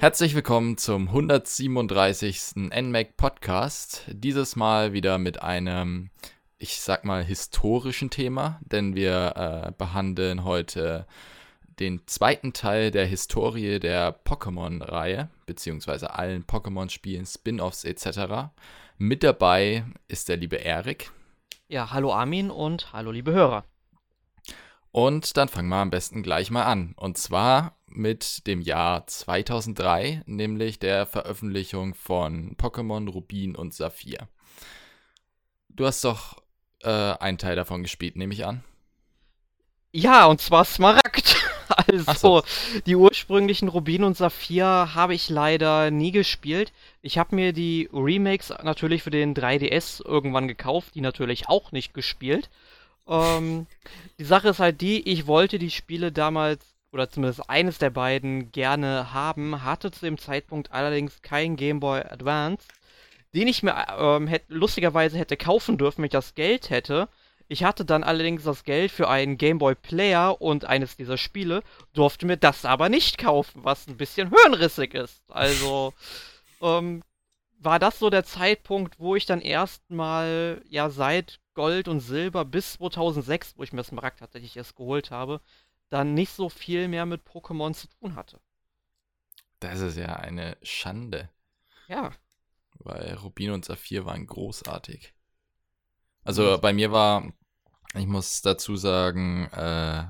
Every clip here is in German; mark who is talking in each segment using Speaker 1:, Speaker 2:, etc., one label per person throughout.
Speaker 1: Herzlich willkommen zum 137. NMAC Podcast. Dieses Mal wieder mit einem, ich sag mal, historischen Thema, denn wir äh, behandeln heute den zweiten Teil der Historie der Pokémon-Reihe, beziehungsweise allen Pokémon-Spielen, Spin-offs etc. Mit dabei ist der liebe Erik.
Speaker 2: Ja, hallo Armin und hallo liebe Hörer.
Speaker 1: Und dann fangen wir am besten gleich mal an. Und zwar mit dem Jahr 2003, nämlich der Veröffentlichung von Pokémon Rubin und Saphir. Du hast doch äh, einen Teil davon gespielt, nehme ich an.
Speaker 2: Ja, und zwar Smaragd. Also, so. die ursprünglichen Rubin und Saphir habe ich leider nie gespielt. Ich habe mir die Remakes natürlich für den 3DS irgendwann gekauft, die natürlich auch nicht gespielt. Ähm, die Sache ist halt die, ich wollte die Spiele damals, oder zumindest eines der beiden, gerne haben, hatte zu dem Zeitpunkt allerdings kein Game Boy Advance, den ich mir ähm, hätt, lustigerweise hätte kaufen dürfen, wenn ich das Geld hätte. Ich hatte dann allerdings das Geld für einen Game Boy Player und eines dieser Spiele, durfte mir das aber nicht kaufen, was ein bisschen hirnrissig ist. Also, ähm, war das so der Zeitpunkt, wo ich dann erstmal, ja, seit Gold und Silber bis 2006, wo ich mir das Markt tatsächlich erst geholt habe, dann nicht so viel mehr mit Pokémon zu tun hatte.
Speaker 1: Das ist ja eine Schande.
Speaker 2: Ja.
Speaker 1: Weil Rubin und Saphir waren großartig. Also bei mir war, ich muss dazu sagen, äh,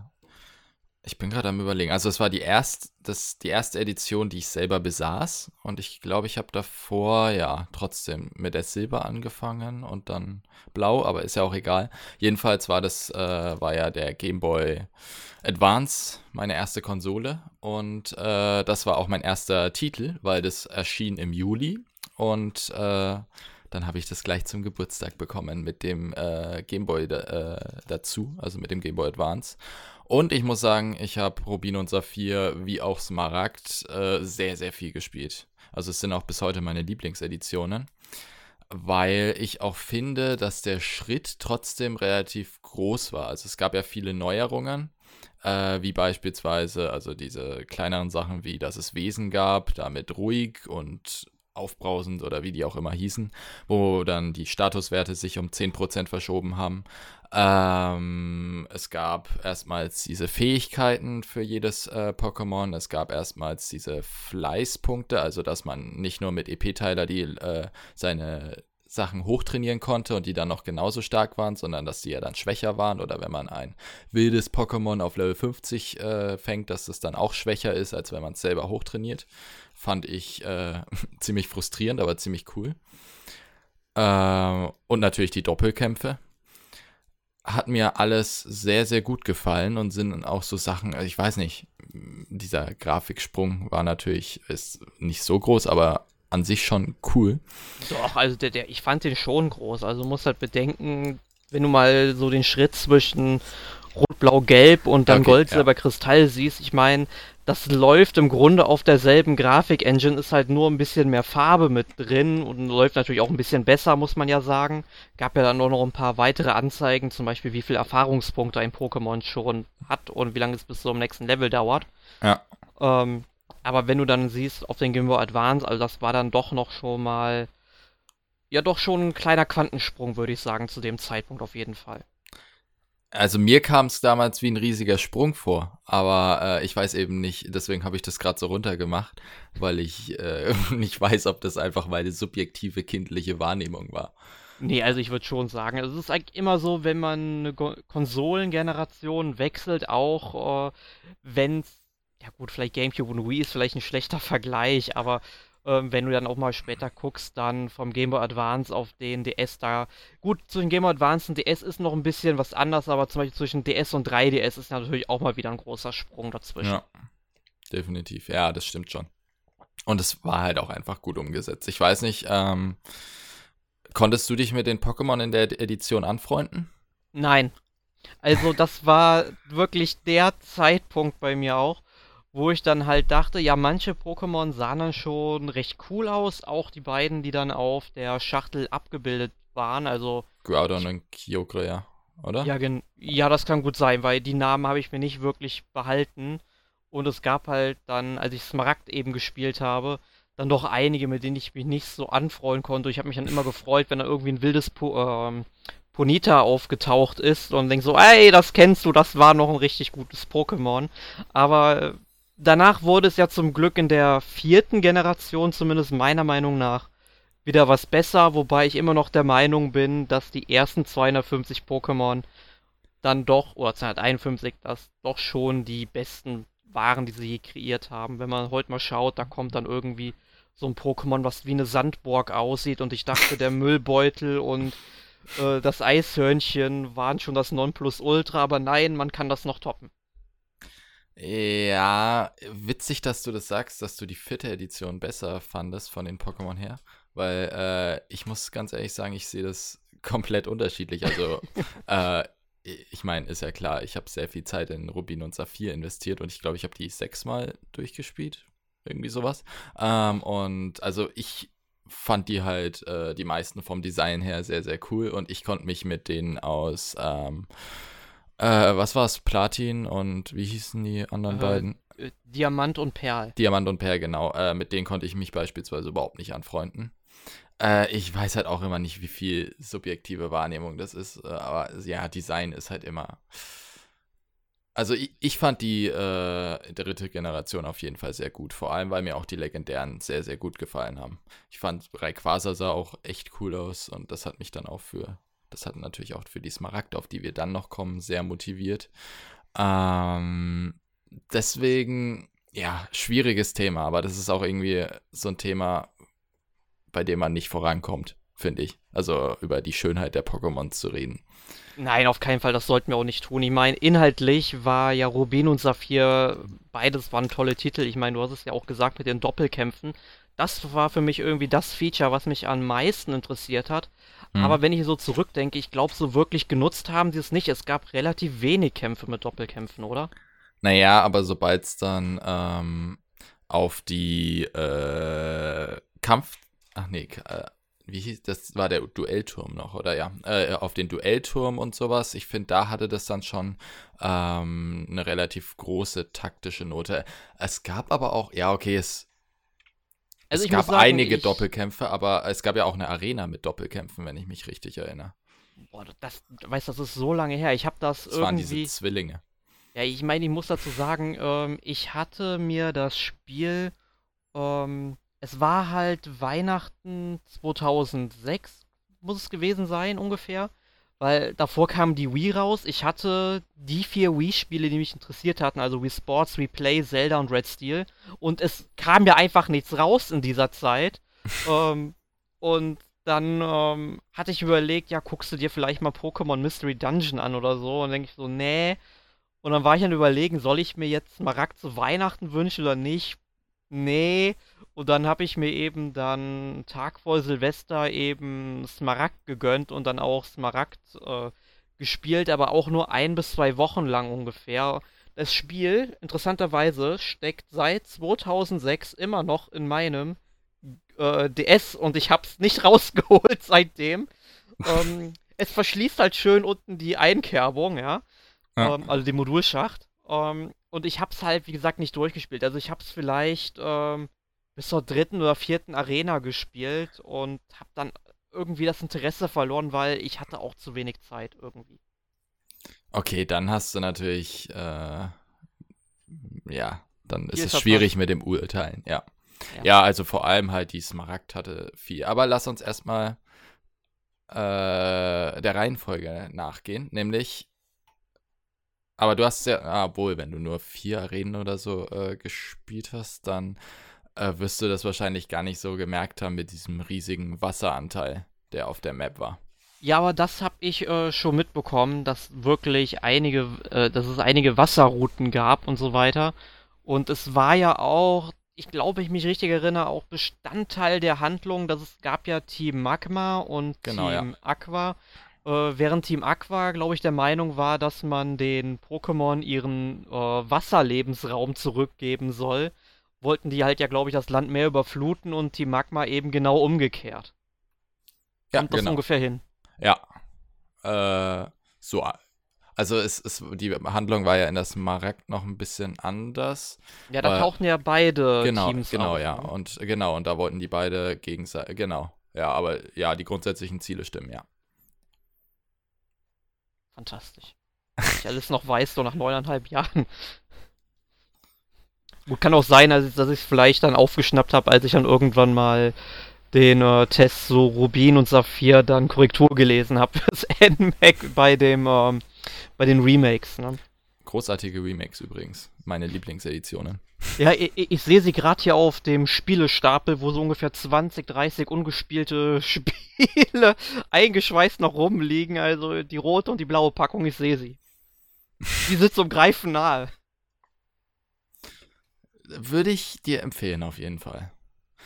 Speaker 1: ich bin gerade am überlegen. Also es war die, erst, das, die erste Edition, die ich selber besaß. Und ich glaube, ich habe davor, ja, trotzdem mit der Silber angefangen und dann Blau, aber ist ja auch egal. Jedenfalls war das, äh, war ja der Game Boy Advance, meine erste Konsole. Und äh, das war auch mein erster Titel, weil das erschien im Juli. Und äh, dann habe ich das gleich zum Geburtstag bekommen mit dem äh, Game Boy da, äh, dazu, also mit dem Game Boy Advance. Und ich muss sagen, ich habe Rubin und Saphir wie auch Smaragd äh, sehr, sehr viel gespielt. Also es sind auch bis heute meine Lieblingseditionen, weil ich auch finde, dass der Schritt trotzdem relativ groß war. Also es gab ja viele Neuerungen, äh, wie beispielsweise also diese kleineren Sachen wie, dass es Wesen gab, damit ruhig und aufbrausend oder wie die auch immer hießen, wo dann die Statuswerte sich um 10% verschoben haben. Ähm, es gab erstmals diese Fähigkeiten für jedes äh, Pokémon. Es gab erstmals diese Fleißpunkte, also dass man nicht nur mit EP-Teiler die äh, seine Sachen hochtrainieren konnte und die dann noch genauso stark waren, sondern dass die ja dann schwächer waren oder wenn man ein wildes Pokémon auf Level 50 äh, fängt, dass es dann auch schwächer ist, als wenn man es selber hochtrainiert. Fand ich äh, ziemlich frustrierend, aber ziemlich cool. Äh, und natürlich die Doppelkämpfe hat mir alles sehr, sehr gut gefallen und sind auch so Sachen, also ich weiß nicht, dieser Grafiksprung war natürlich ist nicht so groß, aber an sich schon cool.
Speaker 2: Doch, also der, der, ich fand den schon groß. Also muss halt bedenken, wenn du mal so den Schritt zwischen Rot, Blau, Gelb und dann okay, Gold, Silber, ja. Kristall siehst, ich meine, das läuft im Grunde auf derselben Grafik-Engine, ist halt nur ein bisschen mehr Farbe mit drin und läuft natürlich auch ein bisschen besser, muss man ja sagen. Gab ja dann nur noch ein paar weitere Anzeigen, zum Beispiel wie viel Erfahrungspunkte ein Pokémon schon hat und wie lange es bis zum nächsten Level dauert.
Speaker 1: Ja.
Speaker 2: Ähm, aber wenn du dann siehst auf den Game Boy Advance, also das war dann doch noch schon mal, ja doch schon ein kleiner Quantensprung, würde ich sagen, zu dem Zeitpunkt auf jeden Fall.
Speaker 1: Also mir kam es damals wie ein riesiger Sprung vor, aber äh, ich weiß eben nicht, deswegen habe ich das gerade so runtergemacht, weil ich äh, nicht weiß, ob das einfach meine subjektive kindliche Wahrnehmung war.
Speaker 2: Nee, also ich würde schon sagen, es ist eigentlich immer so, wenn man eine Konsolengeneration wechselt, auch äh, wenn es, ja gut, vielleicht GameCube und Wii ist vielleicht ein schlechter Vergleich, aber ähm, wenn du dann auch mal später guckst, dann vom Game Boy Advance auf den DS da. Gut, zwischen Game Boy Advance und DS ist noch ein bisschen was anders, aber zum Beispiel zwischen DS und 3DS ist natürlich auch mal wieder ein großer Sprung dazwischen.
Speaker 1: Ja, definitiv. Ja, das stimmt schon. Und es war halt auch einfach gut umgesetzt. Ich weiß nicht, ähm, konntest du dich mit den Pokémon in der Edition anfreunden?
Speaker 2: Nein. Also das war wirklich der Zeitpunkt bei mir auch, wo ich dann halt dachte, ja, manche Pokémon sahen dann schon recht cool aus, auch die beiden, die dann auf der Schachtel abgebildet waren, also...
Speaker 1: Groudon und Kyogre, ja, oder?
Speaker 2: Ja, ja, das kann gut sein, weil die Namen habe ich mir nicht wirklich behalten. Und es gab halt dann, als ich Smaragd eben gespielt habe, dann doch einige, mit denen ich mich nicht so anfreuen konnte. Ich habe mich dann immer gefreut, wenn da irgendwie ein wildes po ähm, Ponita aufgetaucht ist und denk so, ey, das kennst du, das war noch ein richtig gutes Pokémon. Aber äh, danach wurde es ja zum Glück in der vierten Generation, zumindest meiner Meinung nach, wieder was besser, wobei ich immer noch der Meinung bin, dass die ersten 250 Pokémon dann doch, oder 251, das doch schon die besten waren, die sie je kreiert haben. Wenn man heute mal schaut, da kommt dann irgendwie so ein Pokémon, was wie eine Sandburg aussieht und ich dachte, der Müllbeutel und äh, das Eishörnchen waren schon das Nonplusultra, aber nein, man kann das noch toppen.
Speaker 1: Ja, witzig, dass du das sagst, dass du die vierte Edition besser fandest von den Pokémon her, weil äh, ich muss ganz ehrlich sagen, ich sehe das komplett unterschiedlich. Also, äh, ich meine, ist ja klar, ich habe sehr viel Zeit in Rubin und Saphir investiert und ich glaube, ich habe die sechsmal durchgespielt, irgendwie sowas. Ähm, und also ich fand die halt, äh, die meisten vom Design her sehr, sehr cool und ich konnte mich mit denen aus, ähm, äh, was es, Platin und wie hießen die anderen äh, beiden?
Speaker 2: Äh, Diamant und Perl.
Speaker 1: Diamant und Perl, genau. Äh, mit denen konnte ich mich beispielsweise überhaupt nicht anfreunden. Äh, ich weiß halt auch immer nicht, wie viel subjektive Wahrnehmung das ist, aber ja, Design ist halt immer also ich, ich fand die dritte Generation auf jeden Fall sehr gut. Vor allem, weil mir auch die legendären sehr, sehr gut gefallen haben. Ich fand Rayquaza sah auch echt cool aus und das hat mich dann auch für, das hat natürlich auch für die Smaragd, auf die wir dann noch kommen, sehr motiviert. Ähm, deswegen, ja, schwieriges Thema, aber das ist auch irgendwie so ein Thema, bei dem man nicht vorankommt, finde ich. Also über die Schönheit der Pokémon zu reden.
Speaker 2: Nein, auf keinen Fall, das sollten wir auch nicht tun. Ich meine, inhaltlich war ja Rubin und Saphir, beides waren tolle Titel. Ich meine, du hast es ja auch gesagt mit den Doppelkämpfen. Das war für mich irgendwie das Feature, was mich am meisten interessiert hat. Mhm. Aber wenn ich so zurückdenke, ich glaube, so wirklich genutzt haben sie es nicht. Es gab relativ wenig Kämpfe mit Doppelkämpfen, oder?
Speaker 1: Naja, aber sobald es dann ähm, auf die äh, Kampf. Ach nee, äh, wie hieß das, war der Duellturm noch, oder ja, äh, auf den Duellturm und sowas. Ich finde, da hatte das dann schon ähm, eine relativ große taktische Note. Es gab aber auch, ja, okay, es, also es gab sagen, einige ich, Doppelkämpfe, aber es gab ja auch eine Arena mit Doppelkämpfen, wenn ich mich richtig erinnere.
Speaker 2: Boah, das, weißt das ist so lange her. Ich habe das, das irgendwie... waren diese
Speaker 1: Zwillinge.
Speaker 2: Ja, ich meine, ich muss dazu sagen, ähm, ich hatte mir das Spiel ähm, es war halt Weihnachten 2006, muss es gewesen sein ungefähr. Weil davor kam die Wii raus. Ich hatte die vier Wii-Spiele, die mich interessiert hatten, also Wii Sports, Wii Play, Zelda und Red Steel. Und es kam ja einfach nichts raus in dieser Zeit. ähm, und dann ähm, hatte ich überlegt, ja, guckst du dir vielleicht mal Pokémon Mystery Dungeon an oder so. Und denke ich so, nee. Und dann war ich dann überlegen, soll ich mir jetzt Marakt zu Weihnachten wünschen oder nicht? Nee. Und dann habe ich mir eben dann Tag vor Silvester eben Smaragd gegönnt und dann auch Smaragd äh, gespielt, aber auch nur ein bis zwei Wochen lang ungefähr. Das Spiel, interessanterweise, steckt seit 2006 immer noch in meinem äh, DS und ich habe es nicht rausgeholt seitdem. ähm, es verschließt halt schön unten die Einkerbung, ja. ja. Ähm, also den Modulschacht. Ähm, und ich habe es halt, wie gesagt, nicht durchgespielt. Also ich habe es vielleicht ähm, bis zur dritten oder vierten Arena gespielt und habe dann irgendwie das Interesse verloren, weil ich hatte auch zu wenig Zeit irgendwie.
Speaker 1: Okay, dann hast du natürlich, äh, ja, dann ist es schwierig mit dem Urteilen, ja. ja. ja. also vor allem halt die Smaragd hatte viel. Aber lass uns erstmal äh, der Reihenfolge nachgehen, nämlich aber du hast ja, ah, wohl, wenn du nur vier Arenen oder so äh, gespielt hast, dann äh, wirst du das wahrscheinlich gar nicht so gemerkt haben mit diesem riesigen Wasseranteil, der auf der Map war.
Speaker 2: Ja, aber das habe ich äh, schon mitbekommen, dass wirklich einige, äh, dass es einige Wasserrouten gab und so weiter. Und es war ja auch, ich glaube, ich mich richtig erinnere, auch Bestandteil der Handlung, dass es gab ja Team Magma und genau, Team ja. Aqua. Äh, während Team Aqua, glaube ich, der Meinung war, dass man den Pokémon ihren äh, Wasserlebensraum zurückgeben soll wollten die halt ja, glaube ich, das Land mehr überfluten und die Magma eben genau umgekehrt. Ja, Kommt das genau. ungefähr hin?
Speaker 1: Ja. Äh, so. Also es, es, die Handlung war ja in das Smaragd noch ein bisschen anders.
Speaker 2: Ja, da tauchten ja beide
Speaker 1: genau,
Speaker 2: Teams
Speaker 1: Genau,
Speaker 2: auf,
Speaker 1: ja.
Speaker 2: ne?
Speaker 1: Und genau, und da wollten die beide gegenseitig, genau. Ja, aber ja, die grundsätzlichen Ziele stimmen, ja.
Speaker 2: Fantastisch. Ich alles noch weiß, so nach neuneinhalb Jahren. Gut, kann auch sein, dass ich es vielleicht dann aufgeschnappt habe, als ich dann irgendwann mal den äh, Test so Rubin und Saphir dann Korrektur gelesen habe fürs NMAC bei ähm, bei den Remakes. Ne?
Speaker 1: Großartige Remakes übrigens. Meine Lieblingseditionen.
Speaker 2: Ja, ich, ich sehe sie gerade hier auf dem Spielestapel, wo so ungefähr 20, 30 ungespielte Spiele eingeschweißt noch rumliegen. Also die rote und die blaue Packung, ich sehe sie. Die sind zum Greifen nahe.
Speaker 1: Würde ich dir empfehlen, auf jeden Fall.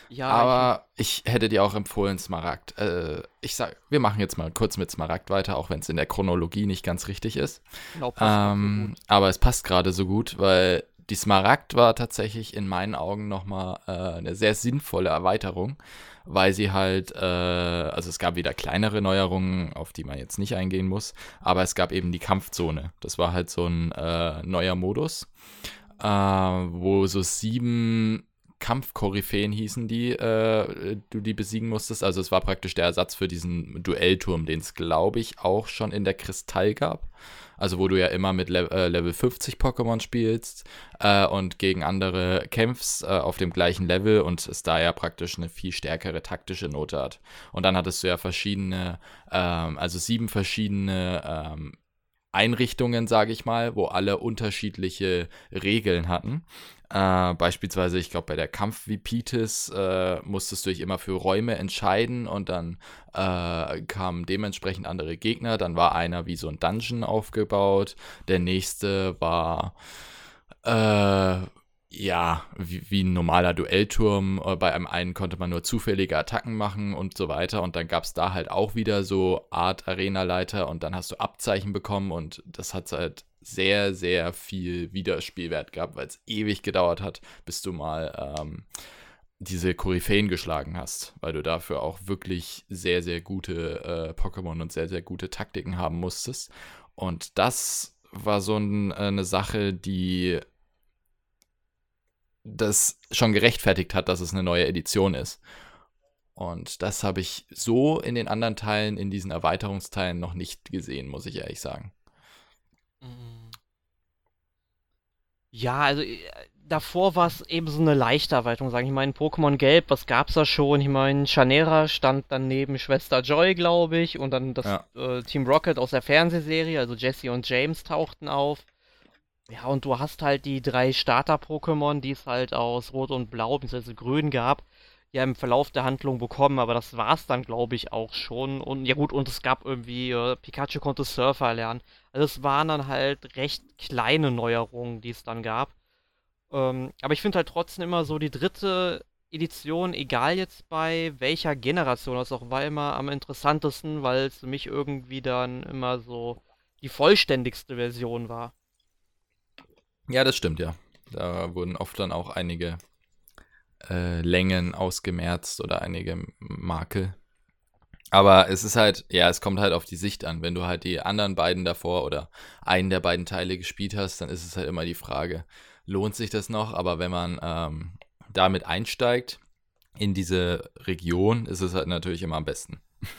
Speaker 2: Ja,
Speaker 1: Aber ich hätte dir auch empfohlen, Smaragd. Äh, ich sag, wir machen jetzt mal kurz mit Smaragd weiter, auch wenn es in der Chronologie nicht ganz richtig ist.
Speaker 2: ich, so
Speaker 1: Ähm, aber es passt gerade so gut, weil die Smaragd war tatsächlich in meinen Augen nochmal äh, eine sehr sinnvolle Erweiterung, weil sie halt, äh, also es gab wieder kleinere Neuerungen, auf die man jetzt nicht eingehen muss, aber es gab eben die Kampfzone. Das war halt so ein äh, neuer Modus, äh, wo so sieben Kampfkoryphäen hießen die, äh, du die besiegen musstest. Also es war praktisch der Ersatz für diesen Duellturm, den es, glaube ich, auch schon in der Kristall gab. Also wo du ja immer mit Le äh, Level 50 Pokémon spielst äh, und gegen andere kämpfst äh, auf dem gleichen Level und es da ja praktisch eine viel stärkere taktische Note hat. Und dann hattest du ja verschiedene, ähm, also sieben verschiedene ähm, Einrichtungen, sage ich mal, wo alle unterschiedliche Regeln hatten. Äh, beispielsweise, ich glaube, bei der Kampf-Vipitis äh, musstest du dich immer für Räume entscheiden und dann äh, kamen dementsprechend andere Gegner. Dann war einer wie so ein Dungeon aufgebaut. Der nächste war äh, ja wie, wie ein normaler Duellturm. Äh, Bei einem einen konnte man nur zufällige Attacken machen und so weiter. Und dann gab es da halt auch wieder so Art Arena-Leiter und dann hast du Abzeichen bekommen und das hat halt sehr, sehr viel Wiederspielwert gehabt, weil es ewig gedauert hat, bis du mal ähm, diese Koryphäen geschlagen hast, weil du dafür auch wirklich sehr, sehr gute äh, Pokémon und sehr, sehr gute Taktiken haben musstest. Und das war so ein, äh, eine Sache, die das schon gerechtfertigt hat, dass es eine neue Edition ist. Und das habe ich so in den anderen Teilen, in diesen Erweiterungsteilen noch nicht gesehen, muss ich ehrlich sagen.
Speaker 2: Mm. Ja, also äh, davor war es eben so eine leichte Erweiterung, sagen ich meine, Pokémon Gelb, was gab's da schon? Ich meine, Chanera stand dann neben Schwester Joy, glaube ich, und dann das
Speaker 1: Ja.
Speaker 2: äh, Team Rocket aus der Fernsehserie, also Jesse und James tauchten auf. Ja, und du hast halt die drei Starter-Pokémon, die es halt aus Rot und Blau bzw. Grün gab, ja im Verlauf der Handlung bekommen, aber das war's dann, glaube ich, auch schon. Und ja gut, und es gab irgendwie, äh, Pikachu konnte Surfer lernen. Also es waren dann halt recht kleine Neuerungen, die es dann gab. Ähm, aber ich finde halt trotzdem immer so die dritte Edition, egal jetzt bei welcher Generation, das auch war immer am interessantesten, weil es für mich irgendwie dann immer so die vollständigste Version war.
Speaker 1: Ja, das stimmt, ja. Da wurden oft dann auch einige äh, Längen ausgemerzt oder einige Makel. Aber es ist halt, ja, es kommt halt auf die Sicht an. Wenn du halt die anderen beiden davor oder einen der beiden Teile gespielt hast, dann ist es halt immer die Frage, lohnt sich das noch? Aber wenn man ähm, damit einsteigt in diese Region, ist es halt natürlich immer am besten.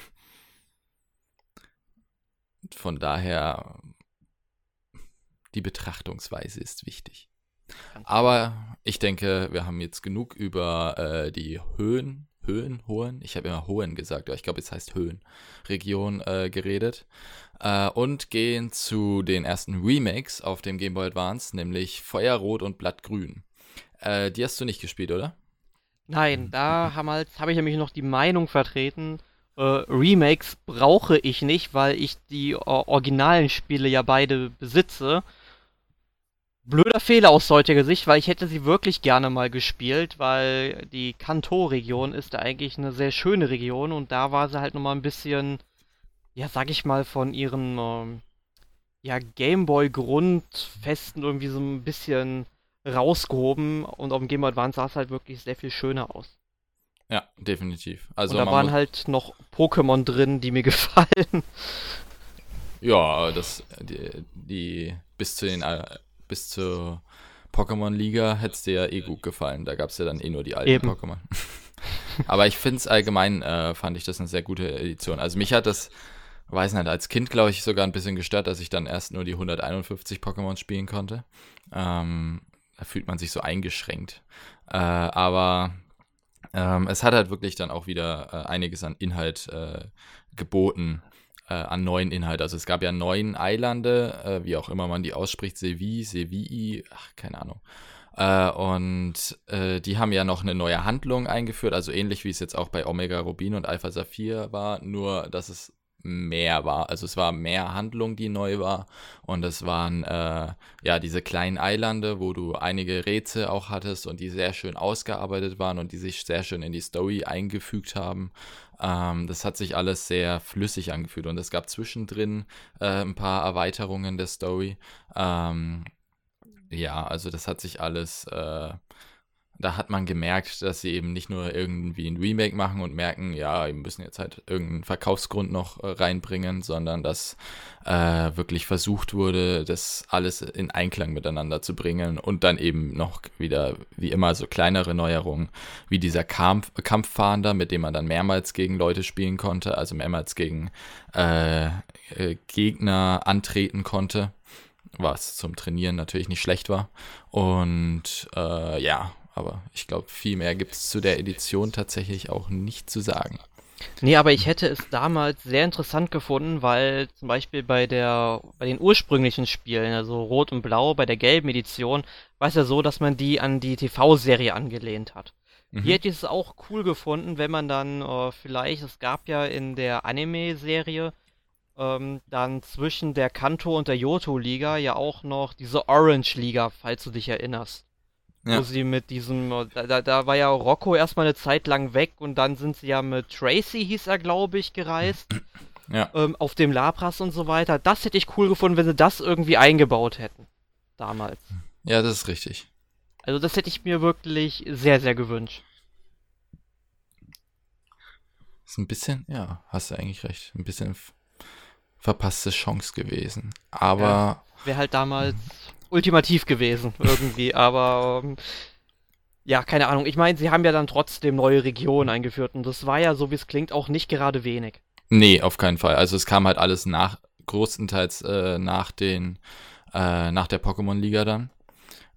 Speaker 1: Von daher, die Betrachtungsweise ist wichtig. Aber ich denke, wir haben jetzt genug über äh, die Höhen, Höhen, Hohen, ich habe immer Hohen gesagt, aber ich glaube, es heißt Höhen, Region äh, geredet. Äh, und gehen zu den ersten Remakes auf dem Game Boy Advance, nämlich Feuerrot und Blattgrün. Äh, die hast du nicht gespielt, oder?
Speaker 2: Nein, da habe halt, hab ich nämlich noch die Meinung vertreten, äh, Remakes brauche ich nicht, weil ich die äh, originalen Spiele ja beide besitze. Blöder Fehler aus heutiger Sicht, weil ich hätte sie wirklich gerne mal gespielt, weil die Kanto-Region ist da eigentlich eine sehr schöne Region und da war sie halt nochmal ein bisschen, ja, sag ich mal, von ihren ähm, ja, Gameboy-Grundfesten irgendwie so ein bisschen rausgehoben und auf dem Game Boy Advance sah es halt wirklich sehr viel schöner aus.
Speaker 1: Ja, definitiv. Also
Speaker 2: und da waren halt noch Pokémon drin, die mir gefallen.
Speaker 1: Ja, das, die, die bis zu den, äh, bis zur Pokémon-Liga hätte es dir ja eh gut gefallen. Da gab es ja dann eh nur die alten. Pokémon. Aber ich finde es allgemein, äh, fand ich das eine sehr gute Edition. Also mich hat das, weiß nicht, als Kind glaube ich sogar ein bisschen gestört, dass ich dann erst nur die 151 Pokémon spielen konnte. Ähm, da fühlt man sich so eingeschränkt. Äh, aber ähm, es hat halt wirklich dann auch wieder äh, einiges an Inhalt äh, geboten, äh, an neuen Inhalt. Also es gab ja neun Eilande, äh, wie auch immer man die ausspricht, Sevi, Sevii, ach, keine Ahnung. Äh, und äh, die haben ja noch eine neue Handlung eingeführt, also ähnlich wie es jetzt auch bei Omega Rubin und Alpha Saphir war, nur dass es mehr war. Also es war mehr Handlung, die neu war. Und es waren äh, ja diese kleinen Eilande, wo du einige Rätsel auch hattest und die sehr schön ausgearbeitet waren und die sich sehr schön in die Story eingefügt haben. Ähm, das hat sich alles sehr flüssig angefühlt und es gab zwischendrin äh, ein paar Erweiterungen der Story. Ähm, ja, also das hat sich alles, äh, da hat man gemerkt, dass sie eben nicht nur irgendwie ein Remake machen und merken, ja, wir müssen jetzt halt irgendeinen Verkaufsgrund noch äh, reinbringen, sondern dass äh, wirklich versucht wurde, das alles in Einklang miteinander zu bringen und dann eben noch wieder, wie immer, so kleinere Neuerungen, wie dieser Kampf Kampffahnder, mit dem man dann mehrmals gegen Leute spielen konnte, also mehrmals gegen äh, äh Gegner antreten konnte was zum Trainieren natürlich nicht schlecht war. Und äh, ja, aber ich glaube, viel mehr gibt es zu der Edition tatsächlich auch nicht zu sagen.
Speaker 2: Nee, aber ich hätte es damals sehr interessant gefunden, weil zum Beispiel bei der, bei den ursprünglichen Spielen, also Rot und Blau, bei der gelben Edition, war es ja so, dass man die an die TV-Serie angelehnt hat. Mhm. Hier hätte ich es auch cool gefunden, wenn man dann äh, vielleicht, es gab ja in der Anime-Serie ähm, dann zwischen der Kanto und der Yoto-Liga ja auch noch diese Orange-Liga, falls du dich erinnerst. Ja. Wo sie mit diesem, da, da war ja Rocco erstmal eine Zeit lang weg und dann sind sie ja mit Tracy, hieß er, glaube ich, gereist. Ja. Ähm, auf dem Labras und so weiter. Das hätte ich cool gefunden, wenn sie das irgendwie eingebaut hätten. Damals.
Speaker 1: Ja, das ist richtig.
Speaker 2: Also das hätte ich mir wirklich sehr, sehr gewünscht.
Speaker 1: Ist ein bisschen, ja, hast du eigentlich recht. Ein bisschen verpasste Chance gewesen. Aber. Ja,
Speaker 2: Wäre halt damals ultimativ gewesen, irgendwie. aber. Ähm, ja, keine Ahnung. Ich meine, sie haben ja dann trotzdem neue Regionen eingeführt und das war ja, so wie es klingt, auch nicht gerade wenig.
Speaker 1: Nee, auf keinen Fall. Also es kam halt alles nach, größtenteils äh, nach den, äh, nach der Pokémon-Liga dann.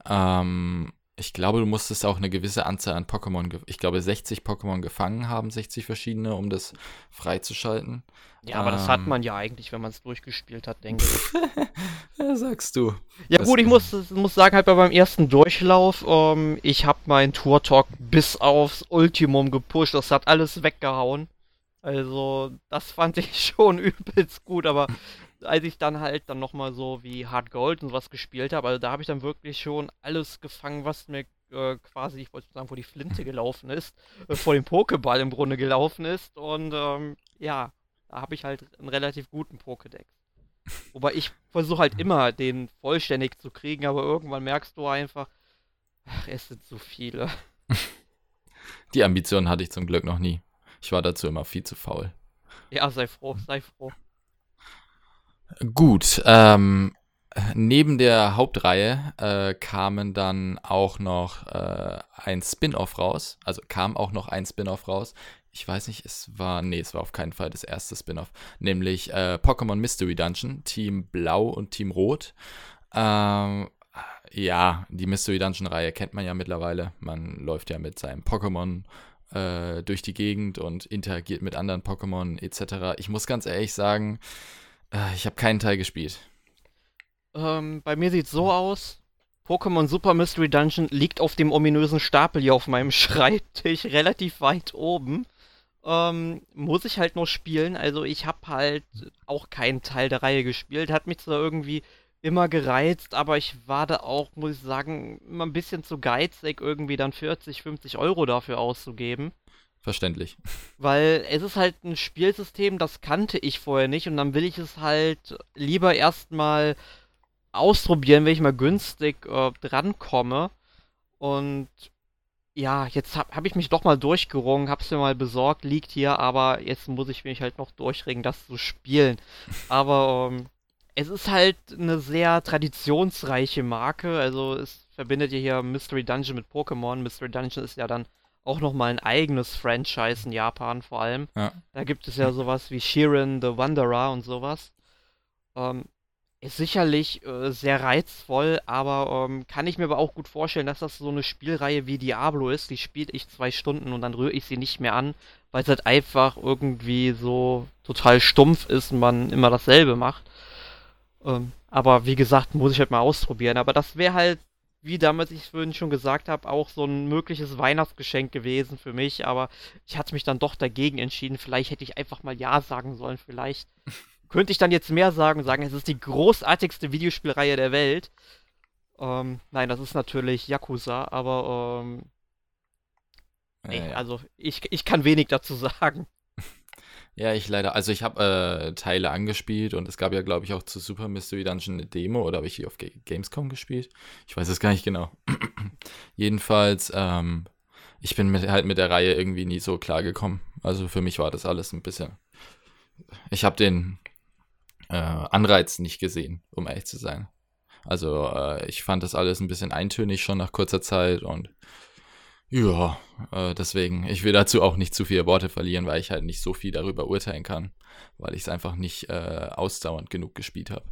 Speaker 1: Ähm, ich glaube, du musstest auch eine gewisse Anzahl an Pokémon, ich glaube 60 Pokémon gefangen haben, 60 verschiedene, um das freizuschalten.
Speaker 2: Ja, aber ähm, das hat ähm. man ja eigentlich, wenn man es durchgespielt hat, denke ich.
Speaker 1: ja, sagst du.
Speaker 2: Ja das gut, ich muss, muss sagen, halt bei meinem ersten Durchlauf, ähm, ich habe meinen Tour-Talk bis aufs Ultimum gepusht, das hat alles weggehauen. Also, das fand ich schon übelst gut, aber als ich dann halt dann nochmal so wie Hard Gold und sowas gespielt habe, also da habe ich dann wirklich schon alles gefangen, was mir äh, quasi, ich wollte sagen, vor die Flinte gelaufen ist, äh, vor dem Pokéball im Grunde gelaufen ist und ähm, ja, da habe ich halt einen relativ guten Pokédex. Wobei ich versuche halt immer, den vollständig zu kriegen, aber irgendwann merkst du einfach, ach, es sind so viele.
Speaker 1: Die Ambition hatte ich zum Glück noch nie. Ich war dazu immer viel zu faul.
Speaker 2: Ja, sei froh, sei froh.
Speaker 1: Gut, ähm, neben der Hauptreihe äh, kamen dann auch noch äh, ein Spin-off raus. Also kam auch noch ein Spin-off raus. Ich weiß nicht, es war, nee, es war auf keinen Fall das erste Spin-off. Nämlich äh, Pokémon Mystery Dungeon, Team Blau und Team Rot. Ähm, ja, die Mystery Dungeon-Reihe kennt man ja mittlerweile. Man läuft ja mit seinem Pokémon äh, durch die Gegend und interagiert mit anderen Pokémon etc. Ich muss ganz ehrlich sagen, ich habe keinen Teil gespielt.
Speaker 2: Ähm, bei mir sieht es so aus. Pokémon Super Mystery Dungeon liegt auf dem ominösen Stapel hier auf meinem Schreibtisch relativ weit oben. Ähm, muss ich halt noch spielen. Also ich habe halt auch keinen Teil der Reihe gespielt. Hat mich zwar irgendwie immer gereizt, aber ich war da auch, muss ich sagen, immer ein bisschen zu geizig, irgendwie dann 40, 50 Euro dafür auszugeben.
Speaker 1: Verständlich.
Speaker 2: Weil es ist halt ein Spielsystem, das kannte ich vorher nicht und dann will ich es halt lieber erstmal ausprobieren, wenn ich mal günstig äh, drankomme. Und ja, jetzt habe hab ich mich doch mal durchgerungen, hab's mir mal besorgt, liegt hier, aber jetzt muss ich mich halt noch durchringen, das zu spielen. Aber ähm, es ist halt eine sehr traditionsreiche Marke. Also es verbindet ja hier Mystery Dungeon mit Pokémon. Mystery Dungeon ist ja dann auch nochmal ein eigenes Franchise in Japan vor allem. Ja. Da gibt es ja sowas wie Shiren the Wanderer und sowas. Ähm, ist sicherlich äh, sehr reizvoll, aber ähm, kann ich mir aber auch gut vorstellen, dass das so eine Spielreihe wie Diablo ist. Die spiele ich zwei Stunden und dann rühre ich sie nicht mehr an, weil es halt einfach irgendwie so total stumpf ist und man immer dasselbe macht. Ähm, aber wie gesagt, muss ich halt mal ausprobieren. Aber das wäre halt, wie damals ich vorhin schon gesagt habe, auch so ein mögliches Weihnachtsgeschenk gewesen für mich. Aber ich hatte mich dann doch dagegen entschieden. Vielleicht hätte ich einfach mal Ja sagen sollen. Vielleicht könnte ich dann jetzt mehr sagen und sagen, es ist die großartigste Videospielreihe der Welt. Ähm, nein, das ist natürlich Yakuza, aber ähm, nee, ja, ja. also ich, ich kann wenig dazu sagen.
Speaker 1: Ja, ich leider, also ich habe äh, Teile angespielt und es gab ja, glaube ich, auch zu Super Mystery Dungeon eine Demo oder habe ich die auf G Gamescom gespielt? Ich weiß es gar nicht genau. Jedenfalls, ähm, ich bin mit, halt mit der Reihe irgendwie nie so klar gekommen. Also für mich war das alles ein bisschen. Ich habe den äh, Anreiz nicht gesehen, um ehrlich zu sein. Also äh, ich fand das alles ein bisschen eintönig schon nach kurzer Zeit und ja, äh, deswegen, ich will dazu auch nicht zu viele Worte verlieren, weil ich halt nicht so viel darüber urteilen kann, weil ich es einfach nicht äh, ausdauernd genug gespielt habe.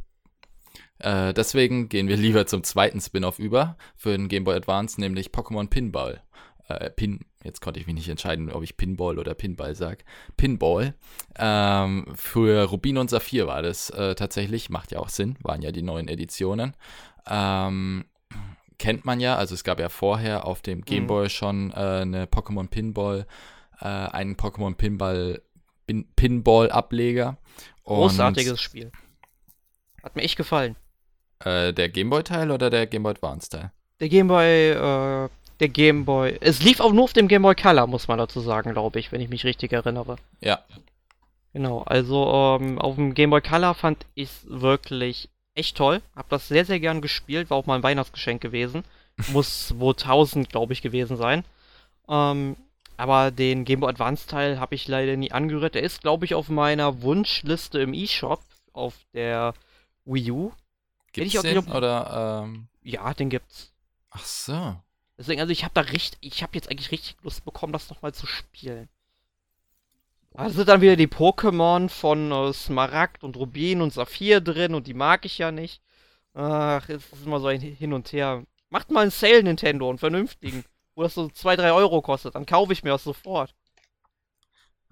Speaker 1: Äh, deswegen gehen wir lieber zum zweiten Spin-off über für den Game Boy Advance, nämlich Pokémon Pinball. Äh, Pin, jetzt konnte ich mich nicht entscheiden, ob ich Pinball oder Pinball sage. Pinball. Ähm, für Rubin und Saphir war das äh, tatsächlich, macht ja auch Sinn, waren ja die neuen Editionen. Ähm, kennt man ja, also es gab ja vorher auf dem Game Boy mhm. schon äh, eine Pokémon Pinball, äh, einen Pokémon Pinball Pin Pinball-Ableger.
Speaker 2: Großartiges Spiel. Hat mir echt gefallen.
Speaker 1: Äh, der Gameboy-Teil oder der Game Boy Advance-Teil?
Speaker 2: Der Gameboy, äh, der Gameboy. Es lief auch nur auf dem Gameboy Color, muss man dazu sagen, glaube ich, wenn ich mich richtig erinnere.
Speaker 1: Ja.
Speaker 2: Genau, also ähm, auf dem Gameboy Color fand ich es wirklich echt toll. Hab das sehr, sehr gern gespielt. War auch mal ein Weihnachtsgeschenk gewesen. Muss 2000, glaube ich, gewesen sein. Ähm, aber den Game Boy Advance Teil habe ich leider nie angerührt. Der ist, glaube ich, auf meiner Wunschliste im eShop auf der Wii U.
Speaker 1: Gibt's ich auch den, oder? Ähm...
Speaker 2: Ja, den gibt's.
Speaker 1: Ach so.
Speaker 2: Deswegen, also ich habe da richtig, ich habe jetzt eigentlich richtig Lust bekommen, das nochmal zu spielen. Sind dann wieder die Pokémon von äh, Smaragd und Rubin und Saphir drin und die mag ich ja nicht. Ach, es ist immer so ein Hin und Her. Macht mal einen Sale, Nintendo, einen vernünftigen. Wo das so 2, 3 Euro kostet. Dann kaufe ich mir das sofort.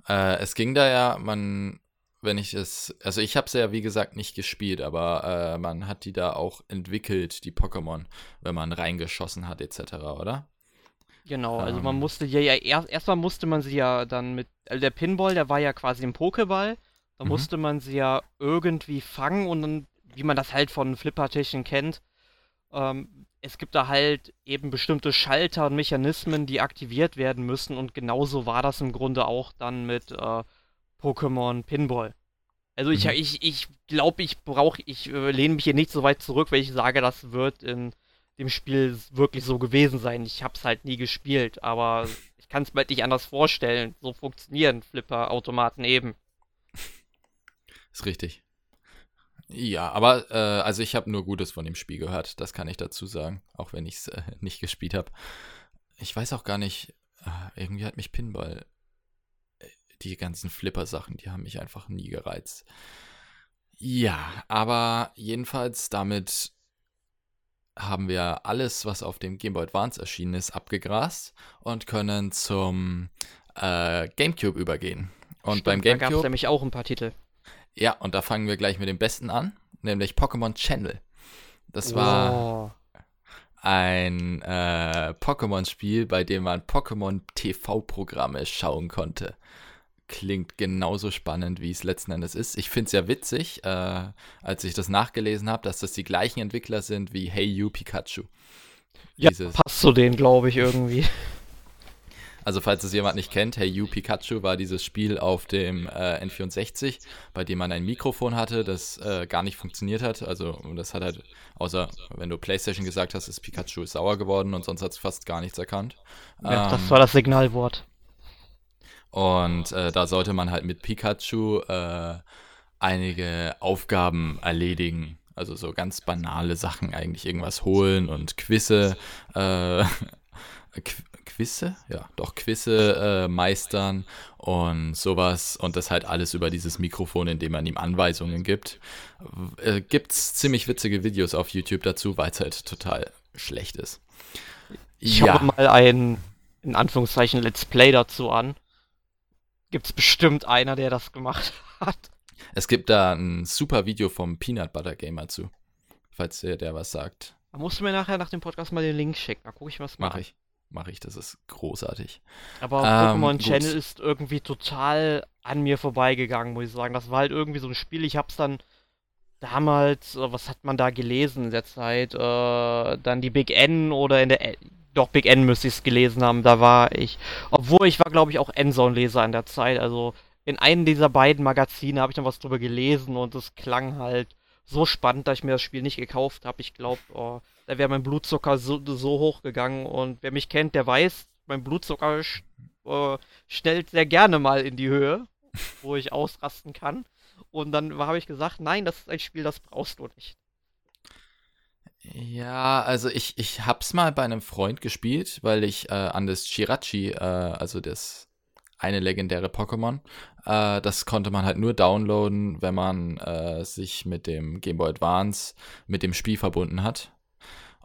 Speaker 1: Äh, es ging da ja, man, wenn ich es, also ich habe es ja wie gesagt nicht gespielt, aber äh, man hat die da auch entwickelt, die Pokémon, wenn man reingeschossen hat etc., oder?
Speaker 2: Genau, also man ähm. musste ja, ja erst, erstmal musste man sie ja dann mit, also der Pinball, der war ja quasi ein Pokéball, da mhm. musste man sie ja irgendwie fangen und dann, wie man das halt von Flippertischen kennt, ähm, es gibt da halt eben bestimmte Schalter und Mechanismen, die aktiviert werden müssen und genauso war das im Grunde auch dann mit äh, Pokémon Pinball. Also ich, mhm. ich, ich glaube, ich brauche, ich äh, lehne mich hier nicht so weit zurück, wenn ich sage, das wird in dem Spiel wirklich so gewesen sein. Ich habe es halt nie gespielt, aber ich kann es mir halt nicht anders vorstellen. So funktionieren Flipper-Automaten eben.
Speaker 1: Ist richtig. Ja, aber äh, also ich habe nur Gutes von dem Spiel gehört, das kann ich dazu sagen, auch wenn ich es äh, nicht gespielt habe. Ich weiß auch gar nicht, äh, irgendwie hat mich Pinball, äh, die ganzen Flipper-Sachen, die haben mich einfach nie gereizt. Ja, aber jedenfalls damit haben wir alles, was auf dem Game Boy Advance erschienen ist, abgegrast und können zum äh, GameCube übergehen. Und Stimmt, beim GameCube. Da gab es
Speaker 2: nämlich auch ein paar Titel.
Speaker 1: Ja, und da fangen wir gleich mit dem besten an, nämlich Pokémon Channel. Das war oh. ein äh, Pokémon-Spiel, bei dem man Pokémon-TV-Programme schauen konnte klingt genauso spannend, wie es letzten Endes ist. Ich finde es ja witzig, äh, als ich das nachgelesen habe, dass das die gleichen Entwickler sind wie Hey You Pikachu.
Speaker 2: Ja, Dieses passt zu denen, glaube ich, irgendwie.
Speaker 1: Also falls es jemand nicht kennt, Hey You Pikachu war dieses Spiel auf dem äh, N64, bei dem man ein Mikrofon hatte, das äh, gar nicht funktioniert hat. Also das hat halt, außer wenn du PlayStation gesagt hast, ist Pikachu sauer geworden und sonst hat es fast gar nichts erkannt.
Speaker 2: Ja, ähm, das war das Signalwort.
Speaker 1: Und äh, da sollte man halt mit Pikachu äh, einige Aufgaben erledigen. Also so ganz banale Sachen eigentlich, irgendwas holen und Quizze, äh, Qu Quizze? Ja, doch, Quizze äh, meistern und sowas und das halt alles über dieses Mikrofon, indem man ihm Anweisungen gibt. Äh, gibt's ziemlich witzige Videos auf YouTube dazu, weil es halt total schlecht ist.
Speaker 2: Ich ja. schaue mal ein, in Anführungszeichen, Let's Play dazu an. Gibt's bestimmt einer, der das gemacht hat.
Speaker 1: Es gibt da ein super Video vom Peanut Butter Gamer zu, falls der, der was sagt.
Speaker 2: Da musst du mir nachher nach dem Podcast mal den Link schicken. Da gucke ich was
Speaker 1: mal. Mach ich. Mach ich, das ist großartig.
Speaker 2: Aber ähm, Pokémon Channel ist irgendwie total an mir vorbeigegangen, muss ich sagen. Das war halt irgendwie so ein Spiel, ich hab's dann damals, äh, was hat man da gelesen in der Zeit? Äh, dann die Big N oder in der doch Big N müsste ich es gelesen haben, da war ich. Obwohl ich war, glaube ich, auch Endzone-Leser in der Zeit. Also in einem dieser beiden Magazine habe ich dann was drüber gelesen und es klang halt so spannend, dass ich mir das Spiel nicht gekauft habe. Ich glaube, oh, da wäre mein Blutzucker so, so hoch gegangen. Und wer mich kennt, der weiß, mein Blutzucker äh, schnellt sehr gerne mal in die Höhe, wo ich ausrasten kann. Und dann habe ich gesagt, nein, das ist ein Spiel, das brauchst du nicht.
Speaker 1: Ja, also ich, ich hab's mal bei einem Freund gespielt, weil ich äh, an das Shirachi, äh, also das eine legendäre Pokémon, äh, das konnte man halt nur downloaden, wenn man äh, sich mit dem Game Boy Advance mit dem Spiel verbunden hat.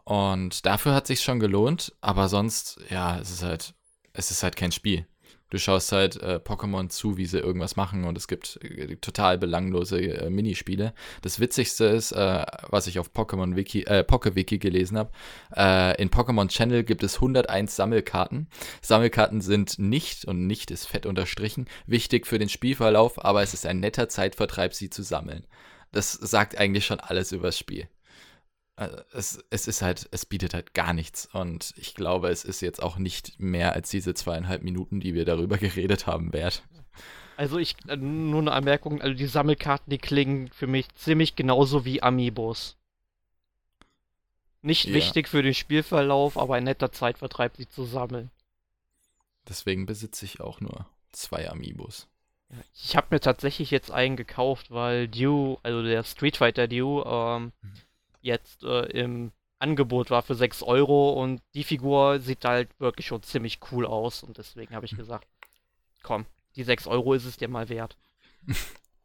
Speaker 1: Und dafür hat sich schon gelohnt, aber sonst, ja, es ist halt, es ist halt kein Spiel. Du schaust halt äh, Pokémon zu, wie sie irgendwas machen und es gibt äh, total belanglose äh, Minispiele. Das Witzigste ist, äh, was ich auf Pokémon Wiki, äh, PokeWiki gelesen habe, äh, in Pokémon Channel gibt es 101 Sammelkarten. Sammelkarten sind nicht, und nicht ist fett unterstrichen, wichtig für den Spielverlauf, aber es ist ein netter Zeitvertreib, sie zu sammeln. Das sagt eigentlich schon alles über das Spiel. Also, es, es ist halt, es bietet halt gar nichts. Und ich glaube, es ist jetzt auch nicht mehr als diese zweieinhalb Minuten, die wir darüber geredet haben, wert.
Speaker 2: Also ich, äh, nur eine Anmerkung, also die Sammelkarten, die klingen für mich ziemlich genauso wie Amiibos. Nicht ja. wichtig für den Spielverlauf, aber ein netter Zeitvertreib, sie zu sammeln.
Speaker 1: Deswegen besitze ich auch nur zwei Amiibos.
Speaker 2: Ich habe mir tatsächlich jetzt einen gekauft, weil Dew, also der Street Fighter Dew, ähm, mhm jetzt äh, im Angebot war für 6 Euro und die Figur sieht halt wirklich schon ziemlich cool aus und deswegen habe ich hm. gesagt, komm, die 6 Euro ist es dir mal wert.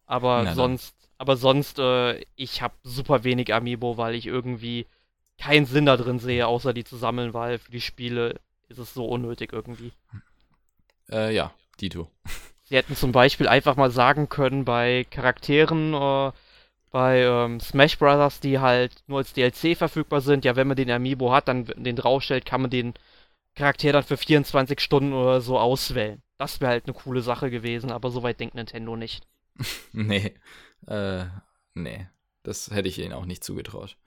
Speaker 2: Aber Na, sonst, aber sonst, äh, ich habe super wenig Amiibo, weil ich irgendwie keinen Sinn da drin sehe, außer die zu sammeln, weil für die Spiele ist es so unnötig irgendwie.
Speaker 1: Äh, ja, Dito.
Speaker 2: Sie hätten zum Beispiel einfach mal sagen können, bei Charakteren, äh, bei ähm, Smash Brothers, die halt nur als DLC verfügbar sind. Ja, wenn man den Amiibo hat, dann den draufstellt, kann man den Charakter dann für 24 Stunden oder so auswählen. Das wäre halt eine coole Sache gewesen, aber soweit denkt Nintendo nicht.
Speaker 1: nee, äh, nee, das hätte ich ihnen auch nicht zugetraut.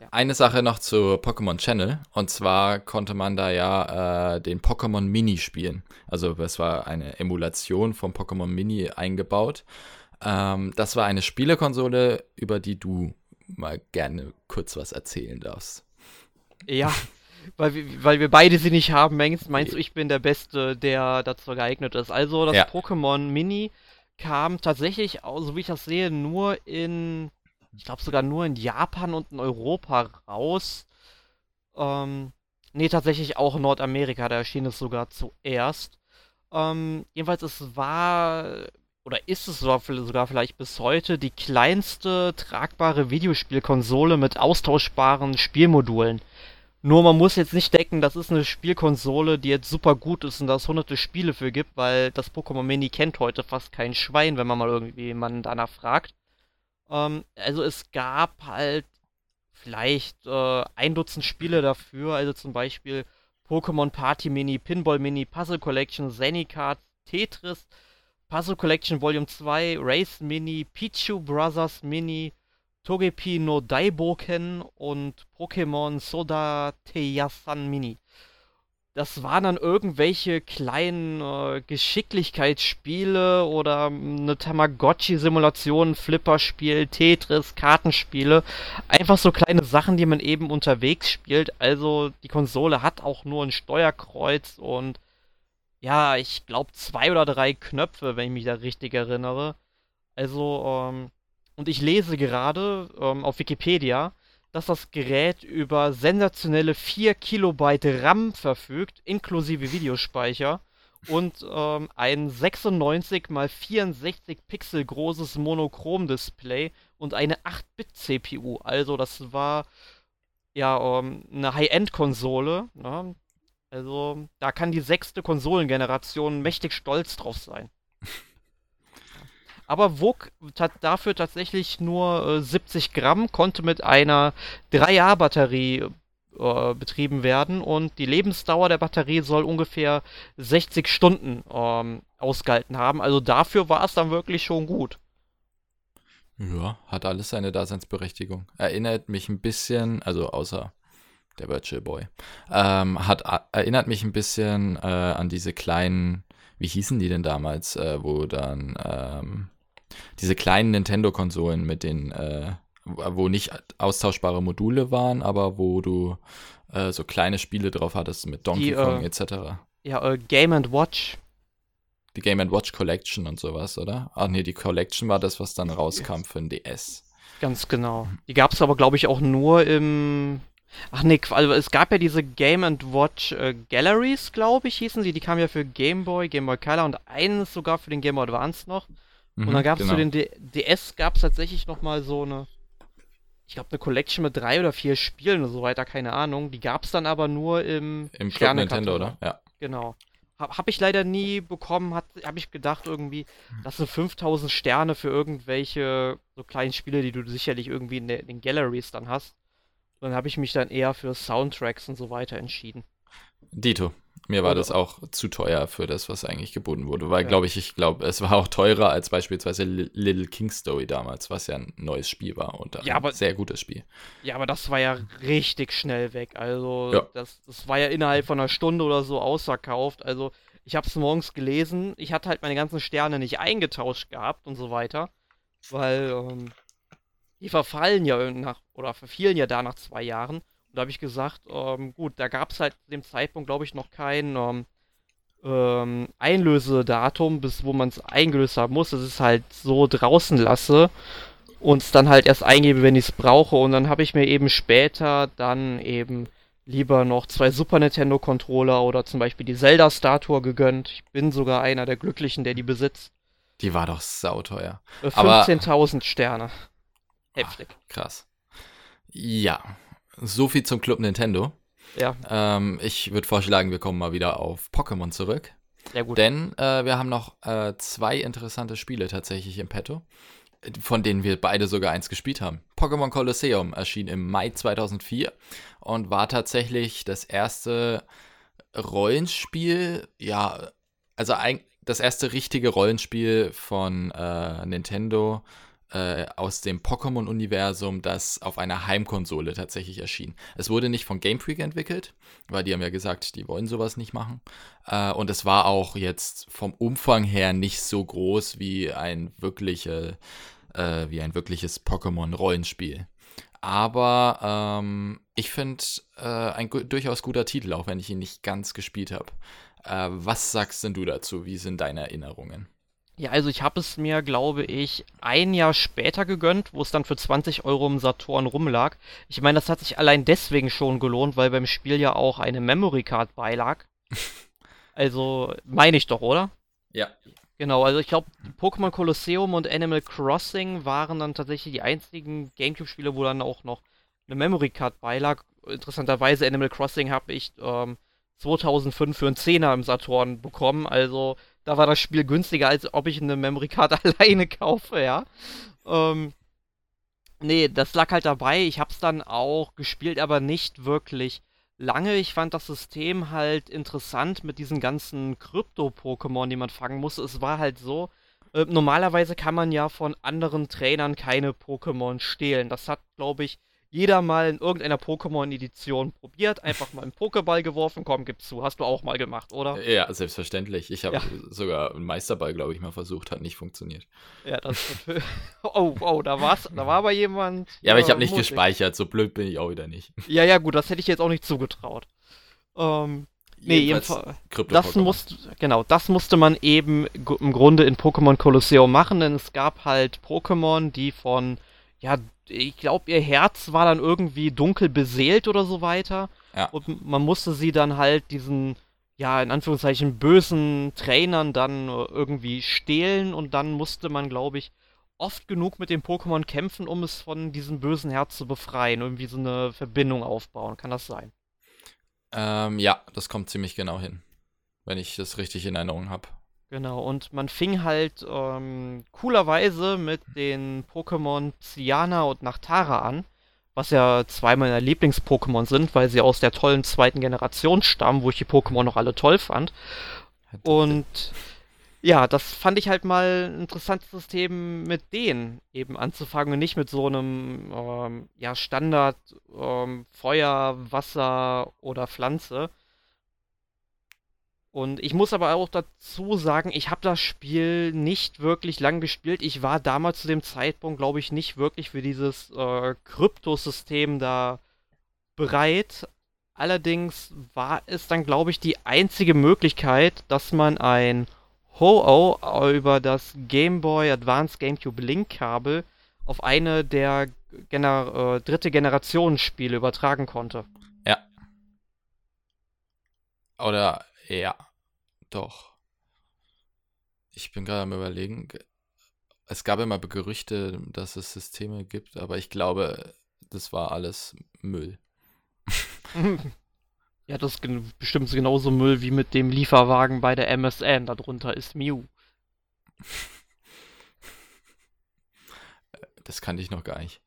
Speaker 1: Ja. Eine Sache noch zu Pokémon Channel. Und zwar konnte man da ja äh, den Pokémon Mini spielen. Also es war eine Emulation vom Pokémon Mini eingebaut. Ähm, das war eine Spielekonsole, über die du mal gerne kurz was erzählen darfst.
Speaker 2: Ja, weil wir, weil wir beide sie nicht haben, meinst, meinst du, ich bin der Beste, der dazu geeignet ist. Also das ja. Pokémon Mini kam tatsächlich, so wie ich das sehe, nur in, ich glaube sogar nur in Japan und in Europa raus. Ähm, nee, tatsächlich auch in Nordamerika, da erschien es sogar zuerst. Ähm, jedenfalls, es war oder ist es sogar vielleicht bis heute die kleinste tragbare Videospielkonsole mit austauschbaren Spielmodulen. Nur man muss jetzt nicht denken, das ist eine Spielkonsole, die jetzt super gut ist und da es hunderte Spiele für gibt, weil das Pokémon Mini kennt heute fast kein Schwein, wenn man mal irgendwie jemanden danach fragt. Ähm, also es gab halt vielleicht äh, ein Dutzend Spiele dafür, also zum Beispiel Pokémon Party Mini, Pinball Mini, Puzzle Collection, Zanycard, Tetris, Puzzle Collection Volume 2, Race Mini, Pichu Brothers Mini, Togepi no Daiboken und Pokémon Soda Teyasan Mini. Das waren dann irgendwelche kleinen äh, Geschicklichkeitsspiele oder eine Tamagotchi-Simulation, Flipperspiel, Tetris, Kartenspiele. Einfach so kleine Sachen, die man eben unterwegs spielt. Also die Konsole hat auch nur ein Steuerkreuz und ja, ich glaube zwei oder drei Knöpfe, wenn ich mich da richtig erinnere. Also, ähm, und ich lese gerade ähm, auf Wikipedia, dass das Gerät über sensationelle 4 Kilobyte RAM verfügt, inklusive Videospeicher und ähm, ein 96 x 64 Pixel großes Monochrom-Display und eine 8-Bit-CPU. Also das war ja ähm, eine High-End-Konsole. Ne? Also da kann die sechste Konsolengeneration mächtig stolz drauf sein. Aber wog dafür tatsächlich nur äh, 70 Gramm, konnte mit einer 3A-Batterie äh, betrieben werden und die Lebensdauer der Batterie soll ungefähr 60 Stunden ähm, ausgehalten haben. Also dafür war es dann wirklich schon gut.
Speaker 1: Ja, hat alles seine Daseinsberechtigung. Erinnert mich ein bisschen, also außer der Virtual Boy, ähm, hat, erinnert mich ein bisschen äh, an diese kleinen, wie hießen die denn damals, äh, wo dann ähm, diese kleinen Nintendo-Konsolen mit den, äh, wo nicht austauschbare Module waren, aber wo du äh, so kleine Spiele drauf hattest mit Donkey die, Kong äh, etc.
Speaker 2: Ja, äh, Game Watch.
Speaker 1: Die Game Watch Collection und sowas, oder? Ach nee, die Collection war das, was dann rauskam für den DS.
Speaker 2: Ganz genau. Die gab es aber, glaube ich, auch nur im. Ach nee, also es gab ja diese Game Watch äh, Galleries, glaube ich, hießen sie. Die kamen ja für Game Boy, Game Boy Color und eines sogar für den Game Boy Advance noch. Mhm, und dann gab es genau. für den D DS gab es tatsächlich noch mal so eine, ich glaube eine Collection mit drei oder vier Spielen und so weiter, keine Ahnung. Die gab es dann aber nur im
Speaker 1: im Club Nintendo, oder?
Speaker 2: Ja. Genau. Hab, hab ich leider nie bekommen, habe ich gedacht irgendwie, das sind 5000 Sterne für irgendwelche so kleinen Spiele, die du sicherlich irgendwie in, der, in den Galleries dann hast. Dann habe ich mich dann eher für Soundtracks und so weiter entschieden.
Speaker 1: Dito. Mir war das auch zu teuer für das, was eigentlich geboten wurde. Weil, ja. glaube ich, ich glaube, es war auch teurer als beispielsweise Little King Story damals, was ja ein neues Spiel war und
Speaker 2: ja, aber,
Speaker 1: ein sehr gutes Spiel.
Speaker 2: Ja, aber das war ja richtig schnell weg. Also, ja. das, das war ja innerhalb von einer Stunde oder so ausverkauft. Also, ich habe es morgens gelesen. Ich hatte halt meine ganzen Sterne nicht eingetauscht gehabt und so weiter. Weil, ähm, die verfallen ja nach, oder verfielen ja da nach zwei Jahren da habe ich gesagt, ähm, gut, da gab es halt zu dem Zeitpunkt, glaube ich, noch kein ähm, ähm, Einlösedatum, bis wo man es eingelöst haben muss. Das ist halt so draußen lasse und es dann halt erst eingebe, wenn ich es brauche. Und dann habe ich mir eben später dann eben lieber noch zwei Super Nintendo Controller oder zum Beispiel die Zelda-Statue gegönnt. Ich bin sogar einer der Glücklichen, der die besitzt.
Speaker 1: Die war doch sauteuer.
Speaker 2: 15.000 Sterne.
Speaker 1: Heftig. Ach, krass. Ja, so viel zum Club Nintendo.
Speaker 2: Ja.
Speaker 1: Ähm, ich würde vorschlagen, wir kommen mal wieder auf Pokémon zurück.
Speaker 2: Sehr gut.
Speaker 1: Denn äh, wir haben noch äh, zwei interessante Spiele tatsächlich im Petto, von denen wir beide sogar eins gespielt haben. Pokémon Colosseum erschien im Mai 2004 und war tatsächlich das erste Rollenspiel, ja, also ein, das erste richtige Rollenspiel von äh, Nintendo, äh, aus dem Pokémon-Universum, das auf einer Heimkonsole tatsächlich erschien. Es wurde nicht von Game Freak entwickelt, weil die haben ja gesagt, die wollen sowas nicht machen. Äh, und es war auch jetzt vom Umfang her nicht so groß wie ein wirkliche, äh, wie ein wirkliches Pokémon-Rollenspiel. Aber ähm, ich finde äh, ein durchaus guter Titel, auch wenn ich ihn nicht ganz gespielt habe. Äh, was sagst denn du dazu? Wie sind deine Erinnerungen?
Speaker 2: Ja, also ich habe es mir, glaube ich, ein Jahr später gegönnt, wo es dann für 20 Euro im Saturn rumlag. Ich meine, das hat sich allein deswegen schon gelohnt, weil beim Spiel ja auch eine Memory Card beilag. also, meine ich doch, oder?
Speaker 1: Ja.
Speaker 2: Genau, also ich glaube, Pokémon Colosseum und Animal Crossing waren dann tatsächlich die einzigen Gamecube-Spiele, wo dann auch noch eine Memory Card beilag. Interessanterweise, Animal Crossing habe ich ähm, 2005 für einen Zehner im Saturn bekommen, also da war das Spiel günstiger, als ob ich eine Memory Card alleine kaufe, ja. Ähm, nee, das lag halt dabei. Ich hab's dann auch gespielt, aber nicht wirklich lange. Ich fand das System halt interessant mit diesen ganzen Krypto-Pokémon, die man fangen musste. Es war halt so, äh, normalerweise kann man ja von anderen Trainern keine Pokémon stehlen. Das hat, glaube ich, jeder mal in irgendeiner Pokémon-Edition probiert, einfach mal einen Pokéball geworfen, komm, gib zu. Hast du auch mal gemacht, oder?
Speaker 1: Ja, selbstverständlich. Ich habe ja. sogar einen Meisterball, glaube ich, mal versucht, hat nicht funktioniert.
Speaker 2: Ja, das Oh, oh, da war's, da war aber jemand.
Speaker 1: Ja, aber ich habe nicht mutig. gespeichert, so blöd bin ich auch wieder nicht.
Speaker 2: Ja, ja, gut, das hätte ich jetzt auch nicht zugetraut. Ähm, Nee, jedenfalls. Das musste, genau, das musste man eben im Grunde in Pokémon Colosseum machen, denn es gab halt Pokémon, die von, ja, ich glaube, ihr Herz war dann irgendwie dunkel beseelt oder so weiter. Ja. Und man musste sie dann halt diesen, ja, in Anführungszeichen bösen Trainern dann irgendwie stehlen und dann musste man, glaube ich, oft genug mit dem Pokémon kämpfen, um es von diesem bösen Herz zu befreien, irgendwie so eine Verbindung aufbauen. Kann das sein?
Speaker 1: Ähm, ja, das kommt ziemlich genau hin, wenn ich das richtig in Erinnerung habe.
Speaker 2: Genau, und man fing halt ähm, coolerweise mit den Pokémon Psyana und Nachtara an, was ja zwei meiner Lieblings-Pokémon sind, weil sie aus der tollen zweiten Generation stammen, wo ich die Pokémon noch alle toll fand. Und ja, das fand ich halt mal ein interessantes System mit denen eben anzufangen und nicht mit so einem ähm, ja, Standard ähm, Feuer, Wasser oder Pflanze. Und ich muss aber auch dazu sagen, ich habe das Spiel nicht wirklich lang gespielt. Ich war damals zu dem Zeitpunkt, glaube ich, nicht wirklich für dieses äh, Kryptosystem da bereit. Allerdings war es dann, glaube ich, die einzige Möglichkeit, dass man ein Ho-Oh über das Game Boy Advance GameCube Link-Kabel auf eine der Gener äh, dritte Generation Spiele übertragen konnte.
Speaker 1: Ja. Oder ja, doch. Ich bin gerade am überlegen. Es gab immer Gerüchte, dass es Systeme gibt, aber ich glaube, das war alles Müll.
Speaker 2: Ja, das ist bestimmt genauso Müll wie mit dem Lieferwagen bei der MSN. Darunter ist Mew.
Speaker 1: Das kannte ich noch gar nicht.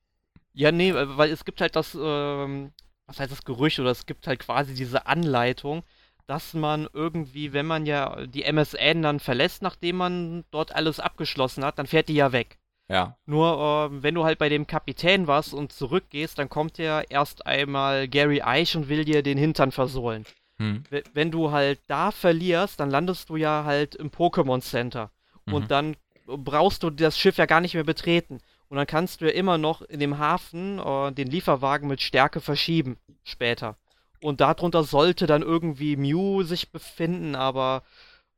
Speaker 2: Ja, nee, weil es gibt halt das, ähm, was heißt das Gerücht, oder es gibt halt quasi diese Anleitung, dass man irgendwie, wenn man ja die MSN dann verlässt, nachdem man dort alles abgeschlossen hat, dann fährt die ja weg.
Speaker 1: Ja.
Speaker 2: Nur, äh, wenn du halt bei dem Kapitän warst und zurückgehst, dann kommt ja erst einmal Gary Eich und will dir den Hintern versohlen. Hm. Wenn du halt da verlierst, dann landest du ja halt im Pokémon Center. Mhm. Und dann brauchst du das Schiff ja gar nicht mehr betreten. Und dann kannst du ja immer noch in dem Hafen äh, den Lieferwagen mit Stärke verschieben später. Und darunter sollte dann irgendwie Mew sich befinden, aber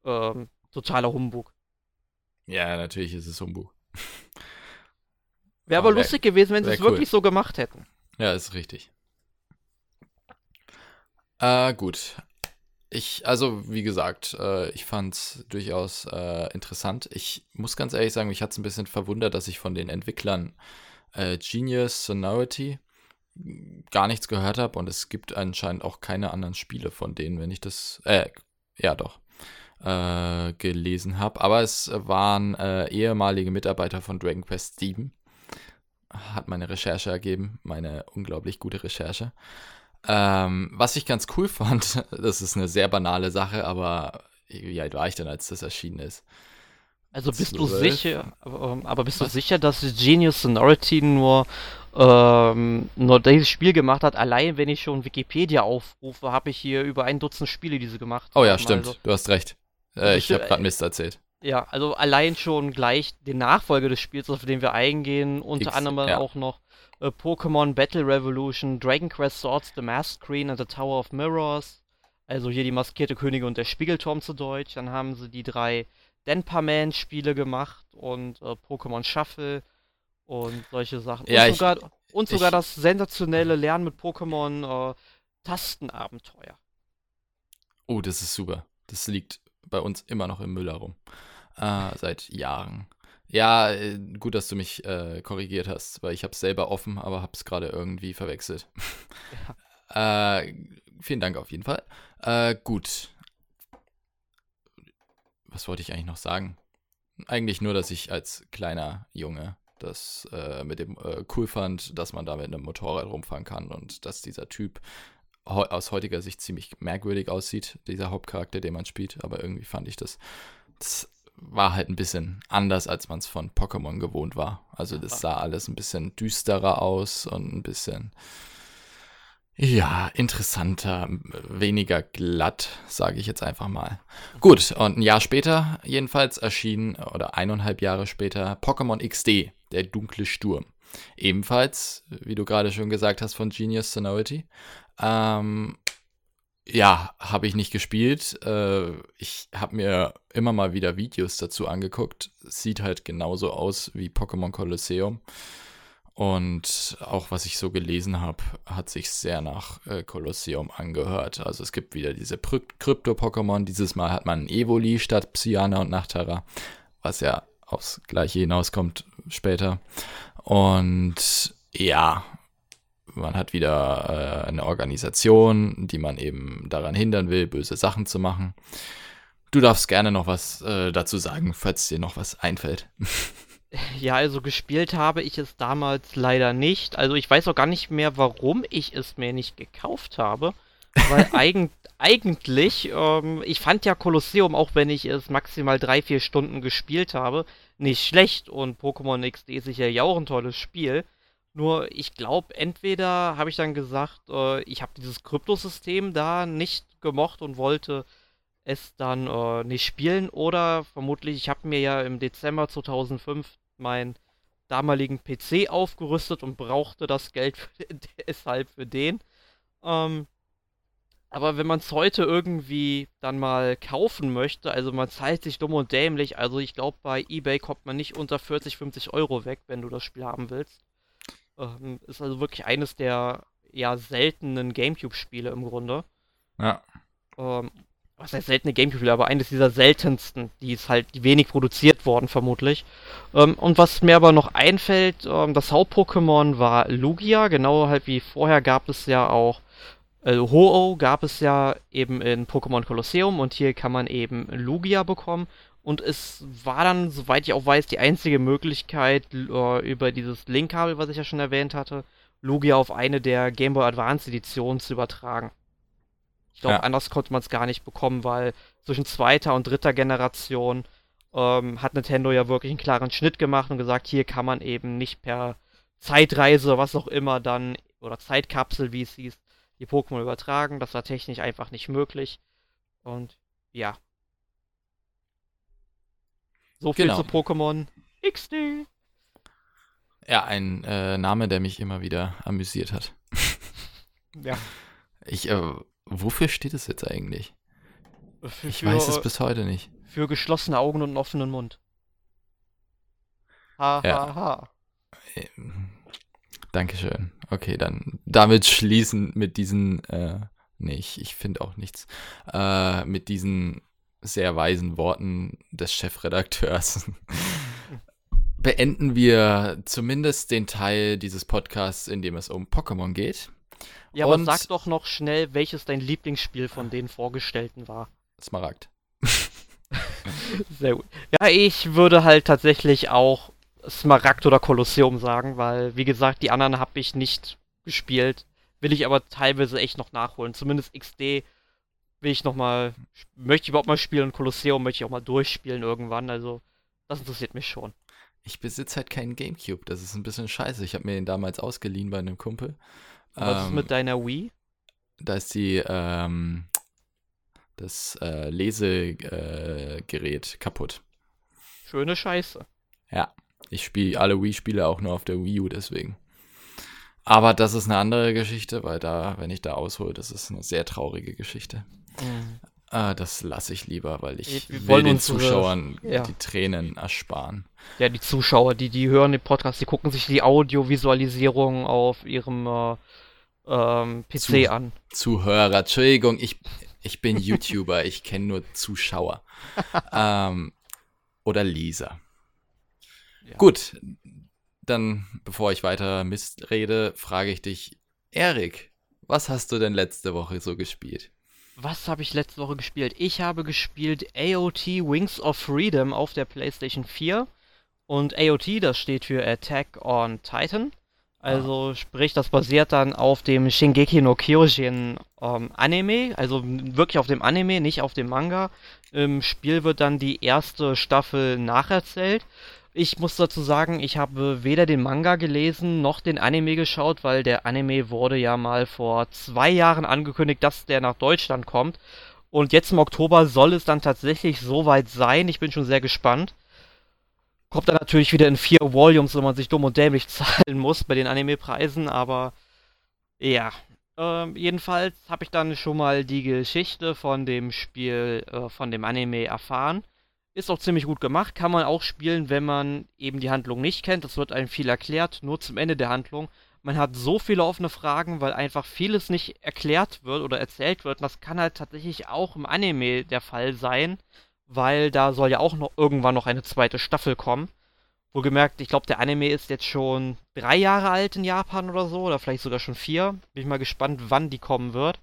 Speaker 2: ähm, totaler Humbug.
Speaker 1: Ja, natürlich ist es Humbug.
Speaker 2: Wäre aber, aber lustig gewesen, wenn sie es cool. wirklich so gemacht hätten.
Speaker 1: Ja, ist richtig. Äh, gut. Ich, also, wie gesagt, äh, ich fand es durchaus äh, interessant. Ich muss ganz ehrlich sagen, mich hat es ein bisschen verwundert, dass ich von den Entwicklern äh, Genius Sonority gar nichts gehört habe und es gibt anscheinend auch keine anderen Spiele von denen, wenn ich das, äh, ja doch, äh, gelesen habe. Aber es waren äh, ehemalige Mitarbeiter von Dragon Quest 7. Hat meine Recherche ergeben, meine unglaublich gute Recherche. Ähm, was ich ganz cool fand, das ist eine sehr banale Sache, aber wie alt war ich denn, als das erschienen ist?
Speaker 2: Also bist 12? du sicher, aber, aber bist du sicher, dass Genius Sonority nur ähm, nur dieses Spiel gemacht hat? Allein wenn ich schon Wikipedia aufrufe, habe ich hier über ein Dutzend Spiele diese gemacht.
Speaker 1: Oh ja, stimmt. Also. Du hast recht. Äh, ich habe gerade Mist erzählt.
Speaker 2: Ja, also allein schon gleich den Nachfolger des Spiels, auf den wir eingehen, unter X, anderem ja. auch noch äh, Pokémon Battle Revolution, Dragon Quest Swords, The Mask Screen and the Tower of Mirrors. Also hier die maskierte Königin und der Spiegelturm zu Deutsch. Dann haben sie die drei Denpa-Man-Spiele gemacht und äh, Pokémon Shuffle und solche Sachen.
Speaker 1: Ja,
Speaker 2: und sogar, ich, und sogar ich, das sensationelle Lernen mit Pokémon äh, Tastenabenteuer.
Speaker 1: Oh, das ist super. Das liegt bei uns immer noch im Müll herum. Äh, seit Jahren. Ja, äh, gut, dass du mich äh, korrigiert hast, weil ich habe es selber offen, aber habe es gerade irgendwie verwechselt. Ja. äh, vielen Dank auf jeden Fall. Äh, gut. Was wollte ich eigentlich noch sagen? Eigentlich nur, dass ich als kleiner Junge das äh, mit dem äh, cool fand, dass man da mit einem Motorrad rumfahren kann und dass dieser Typ aus heutiger Sicht ziemlich merkwürdig aussieht, dieser Hauptcharakter, den man spielt. Aber irgendwie fand ich das, das war halt ein bisschen anders, als man es von Pokémon gewohnt war. Also das sah alles ein bisschen düsterer aus und ein bisschen, ja, interessanter, weniger glatt, sage ich jetzt einfach mal. Gut, und ein Jahr später jedenfalls erschien, oder eineinhalb Jahre später, Pokémon XD, der dunkle Sturm. Ebenfalls, wie du gerade schon gesagt hast, von Genius Sonority. Ähm, Ja, habe ich nicht gespielt. Äh, ich habe mir immer mal wieder Videos dazu angeguckt. Sieht halt genauso aus wie Pokémon Colosseum. Und auch was ich so gelesen habe, hat sich sehr nach äh, Colosseum angehört. Also es gibt wieder diese Krypto-Pokémon. Dieses Mal hat man Evoli statt Psyana und Nachtara, was ja aufs gleiche hinauskommt später. Und ja, man hat wieder äh, eine Organisation, die man eben daran hindern will, böse Sachen zu machen. Du darfst gerne noch was äh, dazu sagen, falls dir noch was einfällt.
Speaker 2: Ja, also gespielt habe ich es damals leider nicht. Also ich weiß auch gar nicht mehr, warum ich es mir nicht gekauft habe. Weil eigen, eigentlich, ähm, ich fand ja Kolosseum, auch wenn ich es maximal drei, vier Stunden gespielt habe, nicht schlecht. Und Pokémon XD ist sicher ja auch ein tolles Spiel. Nur ich glaube, entweder habe ich dann gesagt, äh, ich habe dieses Kryptosystem da nicht gemocht und wollte es dann äh, nicht spielen. Oder vermutlich, ich habe mir ja im Dezember 2005 meinen damaligen PC aufgerüstet und brauchte das Geld für, deshalb für den. Ähm, aber wenn man es heute irgendwie dann mal kaufen möchte, also man zahlt sich dumm und dämlich, also ich glaube bei eBay kommt man nicht unter 40, 50 Euro weg, wenn du das Spiel haben willst. Ähm, ist also wirklich eines der ja seltenen Gamecube-Spiele im Grunde.
Speaker 1: Ja.
Speaker 2: Ähm, was heißt seltene Gamecube-Spiele, aber eines dieser seltensten, die ist halt wenig produziert worden, vermutlich. Ähm, und was mir aber noch einfällt, ähm, das Haupt-Pokémon war Lugia, genau halt wie vorher gab es ja auch äh, Ho-Oh gab es ja eben in Pokémon Colosseum und hier kann man eben Lugia bekommen. Und es war dann, soweit ich auch weiß, die einzige Möglichkeit, äh, über dieses Link-Kabel, was ich ja schon erwähnt hatte, Lugia auf eine der Game Boy Advance Editionen zu übertragen. Ich glaube, ja. anders konnte man es gar nicht bekommen, weil zwischen zweiter und dritter Generation ähm, hat Nintendo ja wirklich einen klaren Schnitt gemacht und gesagt, hier kann man eben nicht per Zeitreise oder was auch immer dann, oder Zeitkapsel, wie es hieß, die Pokémon übertragen. Das war technisch einfach nicht möglich. Und ja, so viel genau. zu Pokémon XD.
Speaker 1: Ja, ein äh, Name, der mich immer wieder amüsiert hat.
Speaker 2: ja.
Speaker 1: Ich, äh, wofür steht es jetzt eigentlich? Für, ich weiß es bis heute nicht.
Speaker 2: Für geschlossene Augen und einen offenen Mund. Ha, ja. ha, ha.
Speaker 1: Ähm, Dankeschön. Okay, dann damit schließen mit diesen, äh, nee, ich, ich finde auch nichts, äh, mit diesen sehr weisen Worten des Chefredakteurs beenden wir zumindest den Teil dieses Podcasts, in dem es um Pokémon geht.
Speaker 2: Ja, aber sag doch noch schnell, welches dein Lieblingsspiel von den vorgestellten war.
Speaker 1: Smaragd.
Speaker 2: Sehr gut. Ja, ich würde halt tatsächlich auch Smaragd oder Kolosseum sagen, weil, wie gesagt, die anderen habe ich nicht gespielt. Will ich aber teilweise echt noch nachholen. Zumindest XD will ich noch mal, möchte ich überhaupt mal spielen und Kolosseum möchte ich auch mal durchspielen irgendwann. Also, das interessiert mich schon.
Speaker 1: Ich besitze halt keinen Gamecube. Das ist ein bisschen scheiße. Ich habe mir den damals ausgeliehen bei einem Kumpel.
Speaker 2: Was ähm, ist mit deiner Wii?
Speaker 1: Da ist die, ähm, das äh, Lesegerät äh, kaputt.
Speaker 2: Schöne Scheiße.
Speaker 1: Ja, ich spiele alle Wii-Spiele auch nur auf der Wii U deswegen. Aber das ist eine andere Geschichte, weil da, wenn ich da aushole, das ist eine sehr traurige Geschichte. Mhm. Ah, das lasse ich lieber, weil ich Wir will den Zuschauern ja. die Tränen ersparen.
Speaker 2: Ja, die Zuschauer, die, die hören den Podcast, die gucken sich die Audiovisualisierung auf ihrem äh, ähm, PC Zu an.
Speaker 1: Zuhörer, Entschuldigung, ich, ich bin YouTuber, ich kenne nur Zuschauer. ähm, oder Leser. Ja. Gut, dann, bevor ich weiter Mist rede, frage ich dich, Erik, was hast du denn letzte Woche so gespielt?
Speaker 2: Was habe ich letzte Woche gespielt? Ich habe gespielt AOT Wings of Freedom auf der PlayStation 4. Und AOT, das steht für Attack on Titan. Also ah. sprich, das basiert dann auf dem Shingeki no Kyojin ähm, Anime, also wirklich auf dem Anime, nicht auf dem Manga. Im Spiel wird dann die erste Staffel nacherzählt. Ich muss dazu sagen, ich habe weder den Manga gelesen noch den Anime geschaut, weil der Anime wurde ja mal vor zwei Jahren angekündigt, dass der nach Deutschland kommt. Und jetzt im Oktober soll es dann tatsächlich soweit sein. Ich bin schon sehr gespannt. Kommt dann natürlich wieder in vier Volumes, wo man sich dumm und dämlich zahlen muss bei den Anime-Preisen, aber ja. Ähm, jedenfalls habe ich dann schon mal die Geschichte von dem Spiel, äh, von dem Anime erfahren. Ist auch ziemlich gut gemacht, kann man auch spielen, wenn man eben die Handlung nicht kennt. Das wird einem viel erklärt, nur zum Ende der Handlung. Man hat so viele offene Fragen, weil einfach vieles nicht erklärt wird oder erzählt wird. Und das kann halt tatsächlich auch im Anime der Fall sein, weil da soll ja auch noch irgendwann noch eine zweite Staffel kommen. Wohlgemerkt, ich glaube, der Anime ist jetzt schon drei Jahre alt in Japan oder so, oder vielleicht sogar schon vier. Bin ich mal gespannt, wann die kommen wird.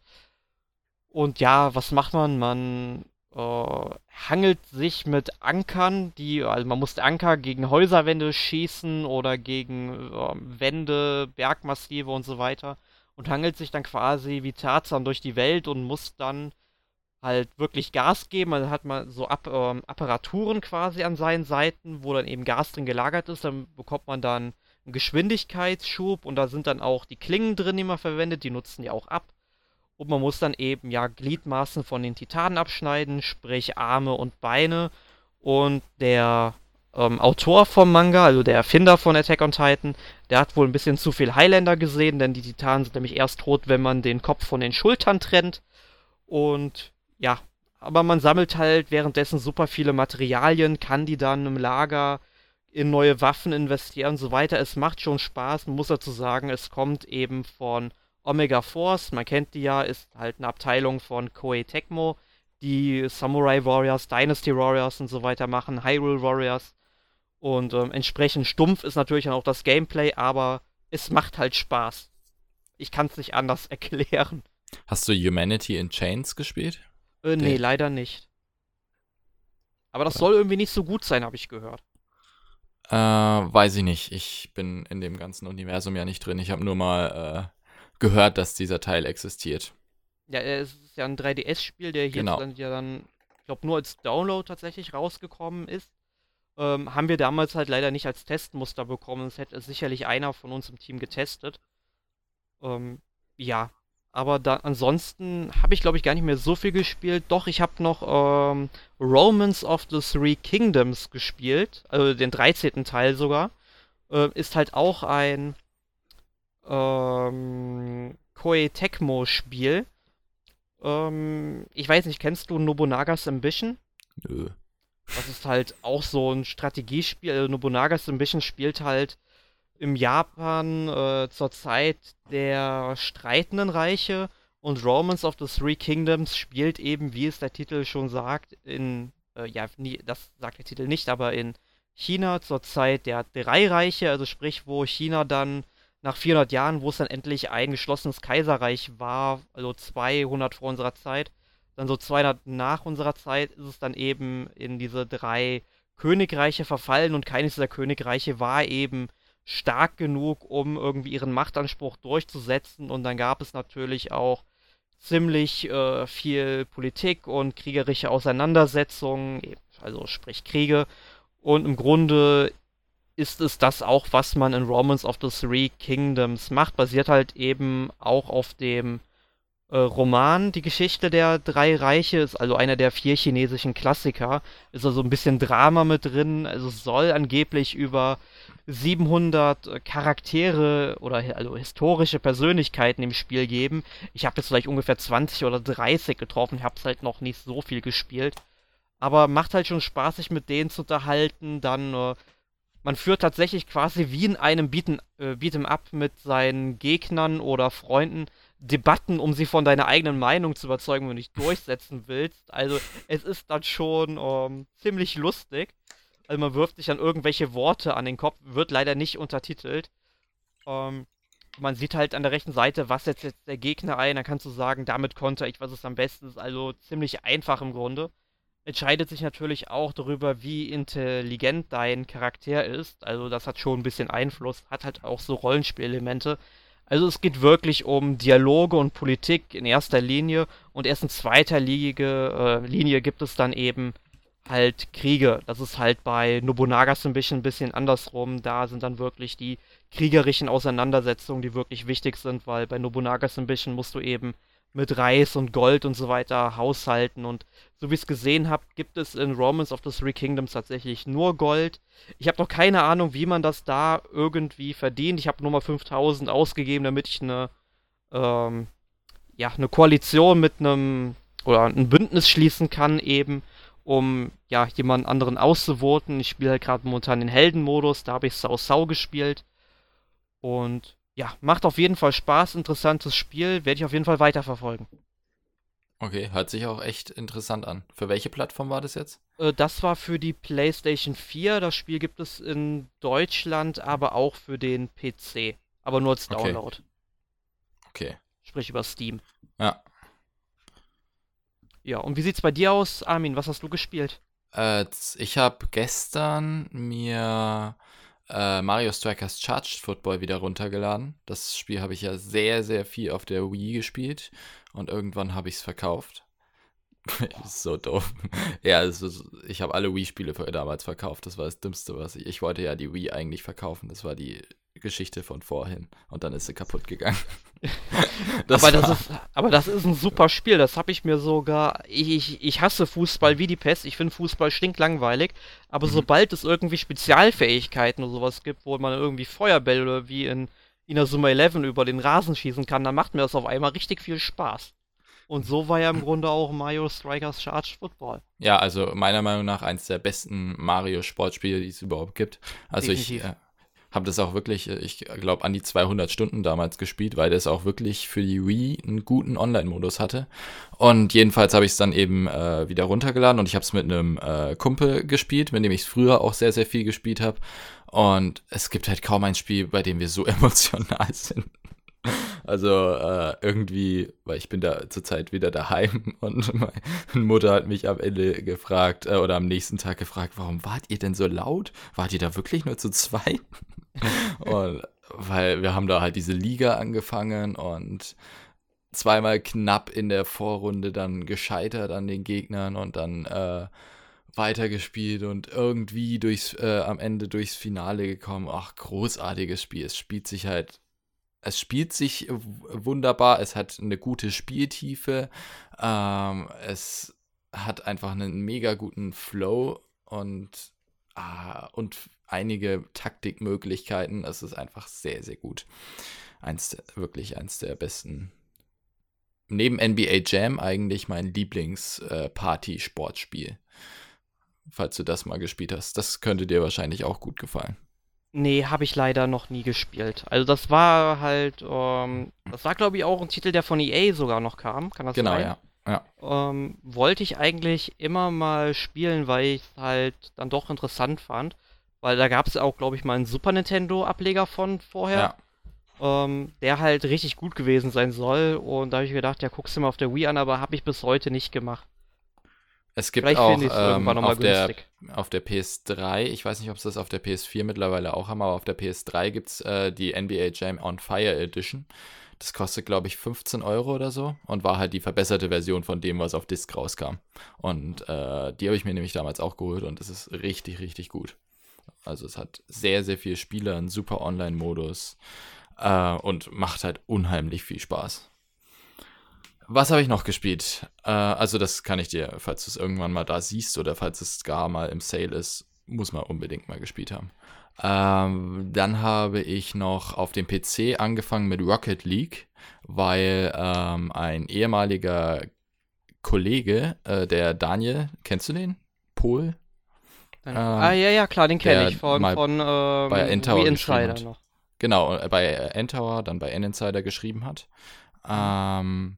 Speaker 2: Und ja, was macht man? Man äh, hangelt sich mit Ankern, die, also man muss Anker gegen Häuserwände schießen oder gegen äh, Wände, Bergmassive und so weiter. Und hangelt sich dann quasi wie Tarzan durch die Welt und muss dann halt wirklich Gas geben. Also hat man so App ähm, Apparaturen quasi an seinen Seiten, wo dann eben Gas drin gelagert ist. Dann bekommt man dann einen Geschwindigkeitsschub und da sind dann auch die Klingen drin, die man verwendet. Die nutzen ja auch ab. Und man muss dann eben ja Gliedmaßen von den Titanen abschneiden, sprich Arme und Beine. Und der ähm, Autor vom Manga, also der Erfinder von Attack on Titan, der hat wohl ein bisschen zu viel Highlander gesehen, denn die Titanen sind nämlich erst tot, wenn man den Kopf von den Schultern trennt. Und ja, aber man sammelt halt währenddessen super viele Materialien, kann die dann im Lager in neue Waffen investieren und so weiter. Es macht schon Spaß, man muss dazu sagen, es kommt eben von Omega Force, man kennt die ja, ist halt eine Abteilung von Koei Tecmo, die Samurai Warriors, Dynasty Warriors und so weiter machen, Hyrule Warriors. Und ähm, entsprechend stumpf ist natürlich dann auch das Gameplay, aber es macht halt Spaß. Ich kann es nicht anders erklären.
Speaker 1: Hast du Humanity in Chains gespielt?
Speaker 2: Äh, nee, leider nicht. Aber das ja. soll irgendwie nicht so gut sein, habe ich gehört.
Speaker 1: Äh, weiß ich nicht. Ich bin in dem ganzen Universum ja nicht drin. Ich habe nur mal äh, gehört, dass dieser Teil existiert.
Speaker 2: Ja, es ist ja ein 3DS-Spiel, der hier genau. dann ja dann, ich glaube, nur als Download tatsächlich rausgekommen ist. Ähm, haben wir damals halt leider nicht als Testmuster bekommen. Es hätte sicherlich einer von uns im Team getestet. Ähm, ja, aber da, ansonsten habe ich, glaube ich, gar nicht mehr so viel gespielt. Doch, ich habe noch ähm, Romans of the Three Kingdoms gespielt, also den 13. Teil sogar. Äh, ist halt auch ein ähm, Koei Tecmo-Spiel. Ähm, ich weiß nicht, kennst du Nobunagas Ambition? Nö. Das ist halt auch so ein Strategiespiel. Also Nobunagas Ambition spielt halt im Japan äh, zur Zeit der streitenden Reiche und Romance of the Three Kingdoms spielt eben, wie es der Titel schon sagt, in, äh, ja, nie, das sagt der Titel nicht, aber in China zur Zeit der drei Reiche, also sprich, wo China dann nach 400 Jahren, wo es dann endlich ein geschlossenes Kaiserreich war, also 200 vor unserer Zeit, dann so 200 nach unserer Zeit, ist es dann eben in diese drei Königreiche verfallen und keines dieser Königreiche war eben stark genug, um irgendwie ihren Machtanspruch durchzusetzen. Und dann gab es natürlich auch ziemlich äh, viel Politik und kriegerische Auseinandersetzungen, also sprich Kriege. Und im Grunde ist es das auch, was man in Romans of the Three Kingdoms macht. Basiert halt eben auch auf dem äh, Roman Die Geschichte der drei Reiche, ist also einer der vier chinesischen Klassiker. Ist also ein bisschen Drama mit drin. Also soll angeblich über 700 Charaktere oder also historische Persönlichkeiten im Spiel geben. Ich habe jetzt vielleicht ungefähr 20 oder 30 getroffen, ich habe es halt noch nicht so viel gespielt. Aber macht halt schon Spaß, sich mit denen zu unterhalten. Dann, äh, man führt tatsächlich quasi wie in einem Beat'em äh, Up mit seinen Gegnern oder Freunden Debatten, um sie von deiner eigenen Meinung zu überzeugen, wenn du dich durchsetzen willst. Also es ist dann schon ähm, ziemlich lustig. Also man wirft sich dann irgendwelche Worte an den Kopf, wird leider nicht untertitelt. Ähm, man sieht halt an der rechten Seite, was setzt jetzt der Gegner ein, dann kannst du sagen, damit konnte ich, was es am besten ist. Also ziemlich einfach im Grunde. Entscheidet sich natürlich auch darüber, wie intelligent dein Charakter ist. Also das hat schon ein bisschen Einfluss, hat halt auch so Rollenspielelemente. Also es geht wirklich um Dialoge und Politik in erster Linie und erst in zweiter Linie, äh, Linie gibt es dann eben halt Kriege. Das ist halt bei Nobunagas ein bisschen, ein bisschen andersrum. Da sind dann wirklich die kriegerischen Auseinandersetzungen, die wirklich wichtig sind, weil bei Nobunagas ein bisschen musst du eben mit Reis und Gold und so weiter haushalten. Und so wie ich es gesehen habe, gibt es in Romans of the Three Kingdoms tatsächlich nur Gold. Ich habe noch keine Ahnung, wie man das da irgendwie verdient. Ich habe nur mal 5000 ausgegeben, damit ich eine, ähm, ja, eine Koalition mit einem oder ein Bündnis schließen kann eben, um ja jemand anderen auszuvoten. Ich spiele halt gerade momentan den Heldenmodus, da habe ich Sau Sau gespielt. Und ja, macht auf jeden Fall Spaß, interessantes Spiel, werde ich auf jeden Fall weiterverfolgen.
Speaker 1: Okay, hört sich auch echt interessant an. Für welche Plattform war das jetzt?
Speaker 2: Äh, das war für die PlayStation 4. Das Spiel gibt es in Deutschland, aber auch für den PC. Aber nur als Download.
Speaker 1: Okay. okay.
Speaker 2: Sprich über Steam.
Speaker 1: Ja.
Speaker 2: Ja, und wie sieht's bei dir aus, Armin? Was hast du gespielt?
Speaker 1: Äh, ich habe gestern mir äh, Mario Strikers Charged Football wieder runtergeladen. Das Spiel habe ich ja sehr, sehr viel auf der Wii gespielt und irgendwann habe ich es verkauft. ist so doof. ja, also ich habe alle Wii-Spiele damals verkauft. Das war das Dümmste, was ich. Ich wollte ja die Wii eigentlich verkaufen. Das war die Geschichte von vorhin. Und dann ist sie kaputt gegangen.
Speaker 2: das aber, das ist, aber das ist ein super Spiel. Das habe ich mir sogar. Ich, ich hasse Fußball wie die Pest. Ich finde Fußball stinklangweilig. Aber mhm. sobald es irgendwie Spezialfähigkeiten oder sowas gibt, wo man irgendwie Feuerbälle wie in Inazuma 11 über den Rasen schießen kann, dann macht mir das auf einmal richtig viel Spaß. Und so war ja im Grunde auch Mario Strikers Charged Football.
Speaker 1: Ja, also meiner Meinung nach eins der besten Mario-Sportspiele, die es überhaupt gibt. Also Definitiv. ich äh, habe das auch wirklich, äh, ich glaube, an die 200 Stunden damals gespielt, weil das auch wirklich für die Wii einen guten Online-Modus hatte. Und jedenfalls habe ich es dann eben äh, wieder runtergeladen und ich habe es mit einem äh, Kumpel gespielt, mit dem ich früher auch sehr, sehr viel gespielt habe. Und es gibt halt kaum ein Spiel, bei dem wir so emotional sind. Also äh, irgendwie, weil ich bin da zurzeit wieder daheim und meine Mutter hat mich am Ende gefragt äh, oder am nächsten Tag gefragt, warum wart ihr denn so laut? Wart ihr da wirklich nur zu zweit? und weil wir haben da halt diese Liga angefangen und zweimal knapp in der Vorrunde dann gescheitert an den Gegnern und dann äh, weitergespielt und irgendwie durchs, äh, am Ende durchs Finale gekommen. Ach, großartiges Spiel. Es spielt sich halt, es spielt sich wunderbar. Es hat eine gute Spieltiefe. Ähm, es hat einfach einen mega guten Flow und, ah, und einige Taktikmöglichkeiten. Es ist einfach sehr, sehr gut. Eins, wirklich eins der besten. Neben NBA Jam eigentlich mein Lieblings-Party-Sportspiel. Äh, falls du das mal gespielt hast. Das könnte dir wahrscheinlich auch gut gefallen.
Speaker 2: Nee, habe ich leider noch nie gespielt. Also das war halt, ähm, das war glaube ich auch ein Titel, der von EA sogar noch kam. Kann das
Speaker 1: genau,
Speaker 2: sein?
Speaker 1: Genau, ja.
Speaker 2: Ja. Ähm, wollte ich eigentlich immer mal spielen, weil ich es halt dann doch interessant fand. Weil da gab es auch, glaube ich, mal einen Super Nintendo-Ableger von vorher. Ja. Ähm, der halt richtig gut gewesen sein soll. Und da habe ich gedacht, ja, guckst du mal auf der Wii an, aber habe ich bis heute nicht gemacht.
Speaker 1: Es gibt Vielleicht auch ähm, auf, der, auf der PS3, ich weiß nicht, ob es das auf der PS4 mittlerweile auch haben, aber auf der PS3 gibt es äh, die NBA Jam on Fire Edition. Das kostet, glaube ich, 15 Euro oder so und war halt die verbesserte Version von dem, was auf Disc rauskam. Und äh, die habe ich mir nämlich damals auch geholt und es ist richtig, richtig gut. Also es hat sehr, sehr viele Spieler, einen super Online-Modus äh, und macht halt unheimlich viel Spaß. Was habe ich noch gespielt? Äh, also das kann ich dir, falls du es irgendwann mal da siehst oder falls es gar mal im Sale ist, muss man unbedingt mal gespielt haben. Ähm, dann habe ich noch auf dem PC angefangen mit Rocket League, weil ähm, ein ehemaliger Kollege, äh, der Daniel, kennst du den? Pol?
Speaker 2: Ähm, ah, ja, ja, klar, den kenne ich von, von ähm,
Speaker 1: bei N-Tower Insider noch. Genau, äh, bei N-Tower, dann bei N-Insider geschrieben hat. Ähm,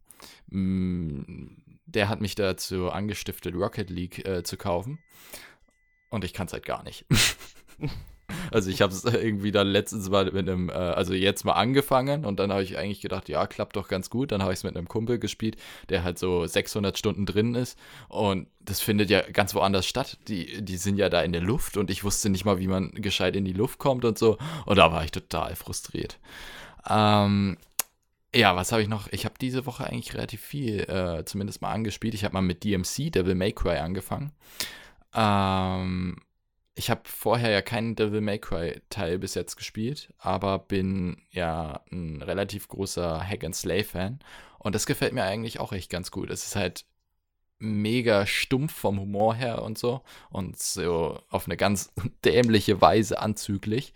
Speaker 1: der hat mich dazu angestiftet, Rocket League äh, zu kaufen. Und ich kann es halt gar nicht. also ich habe es irgendwie dann letztens mal mit einem, äh, also jetzt mal angefangen und dann habe ich eigentlich gedacht, ja, klappt doch ganz gut. Dann habe ich es mit einem Kumpel gespielt, der halt so 600 Stunden drin ist und das findet ja ganz woanders statt. Die, die sind ja da in der Luft und ich wusste nicht mal, wie man gescheit in die Luft kommt und so. Und da war ich total frustriert. Ähm, ja, was habe ich noch? Ich habe diese Woche eigentlich relativ viel, äh, zumindest mal angespielt. Ich habe mal mit DMC, Devil May Cry, angefangen. Ähm, ich habe vorher ja keinen Devil May Cry Teil bis jetzt gespielt, aber bin ja ein relativ großer Hack and Slay Fan und das gefällt mir eigentlich auch echt ganz gut. Es ist halt mega stumpf vom Humor her und so und so auf eine ganz dämliche Weise anzüglich,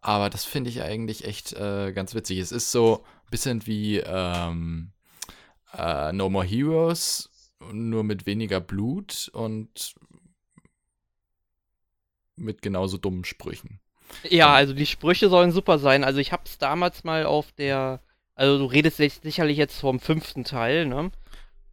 Speaker 1: aber das finde ich eigentlich echt äh, ganz witzig. Es ist so bisschen wie, ähm, äh, No More Heroes, nur mit weniger Blut und mit genauso dummen Sprüchen.
Speaker 2: Ja, also die Sprüche sollen super sein. Also ich hab's damals mal auf der, also du redest sicherlich jetzt vom fünften Teil, ne?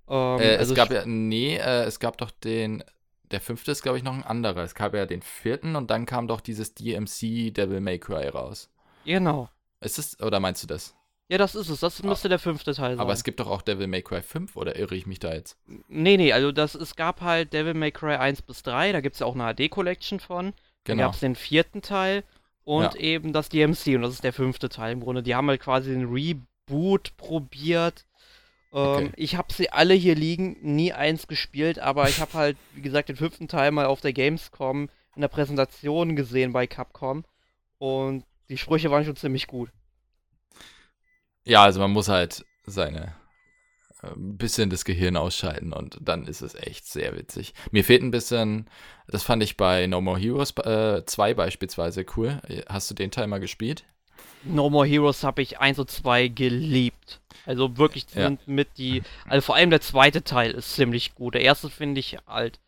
Speaker 1: Ähm, äh, also es gab ja, nee, äh, es gab doch den, der fünfte ist glaube ich noch ein anderer. Es gab ja den vierten und dann kam doch dieses DMC Devil May Cry raus.
Speaker 2: Genau.
Speaker 1: Ist es, oder meinst du das?
Speaker 2: Ja, das ist es. Das müsste der fünfte Teil sein.
Speaker 1: Aber es gibt doch auch Devil May Cry 5, oder irre ich mich da jetzt?
Speaker 2: Nee, nee, also das, es gab halt Devil May Cry 1 bis 3, da gibt es ja auch eine HD-Collection von. Genau. Dann gab es den vierten Teil und ja. eben das DMC und das ist der fünfte Teil im Grunde. Die haben halt quasi den Reboot probiert. Ähm, okay. Ich habe sie alle hier liegen, nie eins gespielt, aber ich habe halt, wie gesagt, den fünften Teil mal auf der Gamescom in der Präsentation gesehen bei Capcom und die Sprüche waren schon ziemlich gut.
Speaker 1: Ja, also man muss halt seine ein äh, bisschen das Gehirn ausschalten und dann ist es echt sehr witzig. Mir fehlt ein bisschen, das fand ich bei No More Heroes äh, 2 beispielsweise cool. Hast du den Teil mal gespielt?
Speaker 2: No More Heroes habe ich 1 und 2 geliebt. Also wirklich sind ja. mit die, also vor allem der zweite Teil ist ziemlich gut. Der erste finde ich halt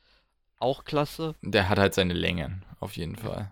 Speaker 2: auch klasse.
Speaker 1: Der hat halt seine Längen, auf jeden Fall.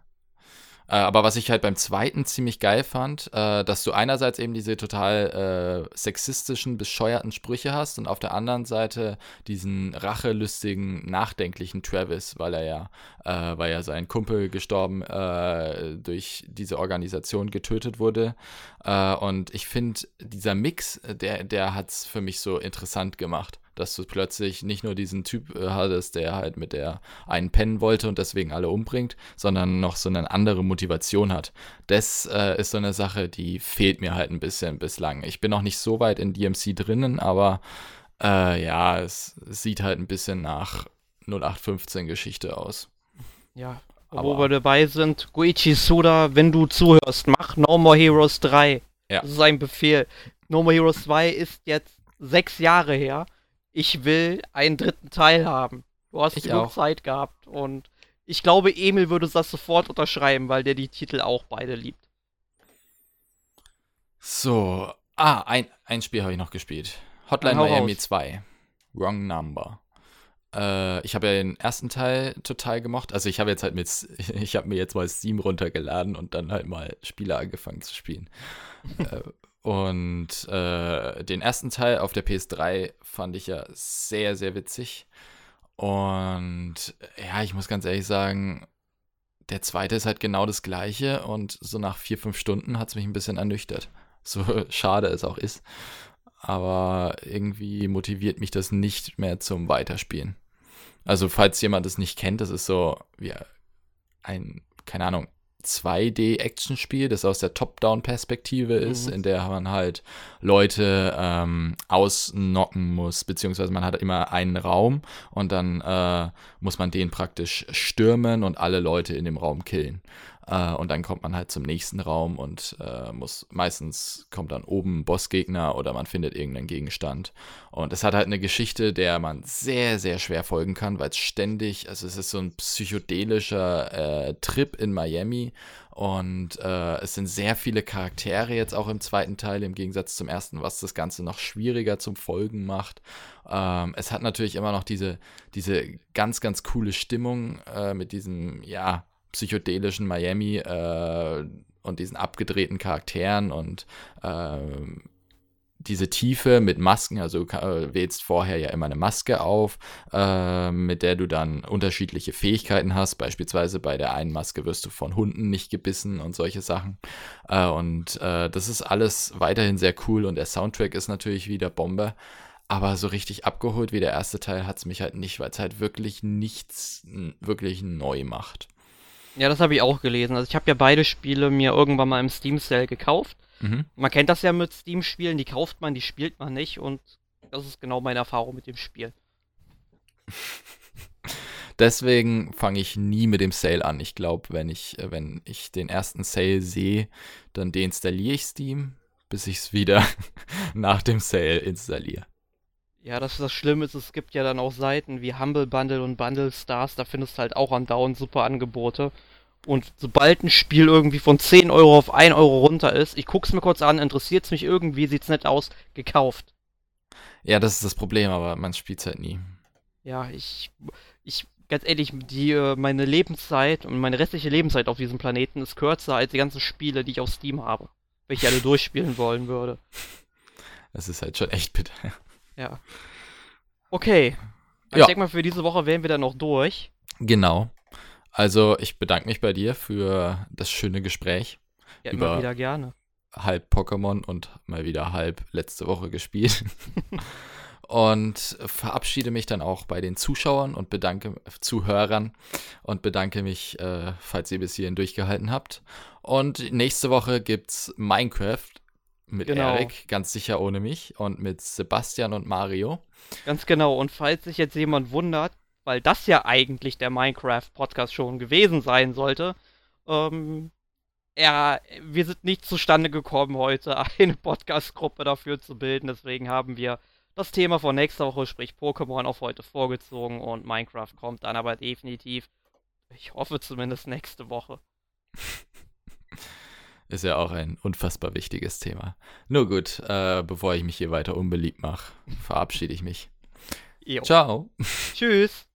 Speaker 1: Äh, aber was ich halt beim zweiten ziemlich geil fand, äh, dass du einerseits eben diese total äh, sexistischen, bescheuerten Sprüche hast und auf der anderen Seite diesen rachelustigen, nachdenklichen Travis, weil er ja, äh, weil ja sein Kumpel gestorben äh, durch diese Organisation getötet wurde. Äh, und ich finde, dieser Mix, der, der hat es für mich so interessant gemacht dass du plötzlich nicht nur diesen Typ äh, hattest, der halt mit der einen pennen wollte und deswegen alle umbringt, sondern noch so eine andere Motivation hat. Das äh, ist so eine Sache, die fehlt mir halt ein bisschen bislang. Ich bin noch nicht so weit in DMC drinnen, aber äh, ja, es, es, sieht halt ein bisschen nach 0815 Geschichte aus.
Speaker 2: Ja, aber wo wir dabei sind, Goichi Suda, wenn du zuhörst, mach No More Heroes 3. Ja. Das ist ein Befehl. No More Heroes 2 ist jetzt sechs Jahre her ich will einen dritten Teil haben. Du hast ich genug auch. Zeit gehabt und ich glaube, Emil würde das sofort unterschreiben, weil der die Titel auch beide liebt.
Speaker 1: So, ah, ein, ein Spiel habe ich noch gespielt. Hotline Miami raus. 2. Wrong Number. Äh, ich habe ja den ersten Teil total gemocht. Also ich habe jetzt halt mit, ich habe mir jetzt mal Steam runtergeladen und dann halt mal Spiele angefangen zu spielen. äh, und äh, den ersten Teil auf der PS3 fand ich ja sehr, sehr witzig. Und ja, ich muss ganz ehrlich sagen, der zweite ist halt genau das gleiche und so nach vier, fünf Stunden hat es mich ein bisschen ernüchtert. So schade es auch ist. Aber irgendwie motiviert mich das nicht mehr zum Weiterspielen. Also, falls jemand es nicht kennt, das ist so wie ein, keine Ahnung, 2D-Action-Spiel, das aus der Top-Down-Perspektive ist, mhm. in der man halt Leute ähm, ausnocken muss, beziehungsweise man hat immer einen Raum und dann äh, muss man den praktisch stürmen und alle Leute in dem Raum killen. Äh, und dann kommt man halt zum nächsten Raum und äh, muss, meistens kommt dann oben ein Bossgegner oder man findet irgendeinen Gegenstand. Und es hat halt eine Geschichte, der man sehr, sehr schwer folgen kann, weil es ständig, also es ist so ein psychedelischer äh, Trip in Miami und äh, es sind sehr viele Charaktere jetzt auch im zweiten Teil im Gegensatz zum ersten, was das Ganze noch schwieriger zum Folgen macht. Ähm, es hat natürlich immer noch diese, diese ganz, ganz coole Stimmung äh, mit diesem, ja, psychedelischen Miami äh, und diesen abgedrehten Charakteren und äh, diese Tiefe mit Masken, also du äh, wählst vorher ja immer eine Maske auf, äh, mit der du dann unterschiedliche Fähigkeiten hast. Beispielsweise bei der einen Maske wirst du von Hunden nicht gebissen und solche Sachen. Äh, und äh, das ist alles weiterhin sehr cool und der Soundtrack ist natürlich wieder Bombe. Aber so richtig abgeholt wie der erste Teil hat es mich halt nicht, weil es halt wirklich nichts wirklich neu macht.
Speaker 2: Ja, das habe ich auch gelesen. Also ich habe ja beide Spiele mir irgendwann mal im Steam Sale gekauft. Mhm. Man kennt das ja mit Steam-Spielen, die kauft man, die spielt man nicht und das ist genau meine Erfahrung mit dem Spiel.
Speaker 1: Deswegen fange ich nie mit dem Sale an. Ich glaube, wenn ich, äh, wenn ich den ersten Sale sehe, dann deinstalliere ich Steam, bis ich es wieder nach dem Sale installiere.
Speaker 2: Ja, das, das Schlimme ist, es gibt ja dann auch Seiten wie Humble Bundle und Bundle Stars, da findest du halt auch andauernd super Angebote. Und sobald ein Spiel irgendwie von 10 Euro auf 1 Euro runter ist, ich guck's mir kurz an, interessiert's mich irgendwie, sieht's nett aus, gekauft.
Speaker 1: Ja, das ist das Problem, aber man spielt es halt nie.
Speaker 2: Ja, ich, ich, ganz ehrlich, die, äh, meine Lebenszeit und meine restliche Lebenszeit auf diesem Planeten ist kürzer als die ganzen Spiele, die ich auf Steam habe. Ich alle durchspielen wollen würde.
Speaker 1: Das ist halt schon echt bitter.
Speaker 2: Ja. Okay. Ich ja. denke mal, für diese Woche wären wir dann noch durch.
Speaker 1: Genau. Also, ich bedanke mich bei dir für das schöne Gespräch.
Speaker 2: Ja, immer wieder gerne.
Speaker 1: Halb Pokémon und mal wieder halb letzte Woche gespielt. und verabschiede mich dann auch bei den Zuschauern und bedanke Zuhörern und bedanke mich, äh, falls ihr bis hierhin durchgehalten habt. Und nächste Woche gibt's Minecraft mit genau. Erik, ganz sicher ohne mich, und mit Sebastian und Mario.
Speaker 2: Ganz genau. Und falls sich jetzt jemand wundert, weil das ja eigentlich der Minecraft-Podcast schon gewesen sein sollte, ähm, ja, wir sind nicht zustande gekommen, heute eine Podcast-Gruppe dafür zu bilden. Deswegen haben wir das Thema von nächster Woche, sprich Pokémon, auf heute vorgezogen und Minecraft kommt dann aber definitiv, ich hoffe zumindest nächste Woche.
Speaker 1: Ist ja auch ein unfassbar wichtiges Thema. Nur gut, äh, bevor ich mich hier weiter unbeliebt mache, verabschiede ich mich. Jo. Ciao.
Speaker 2: Tschüss.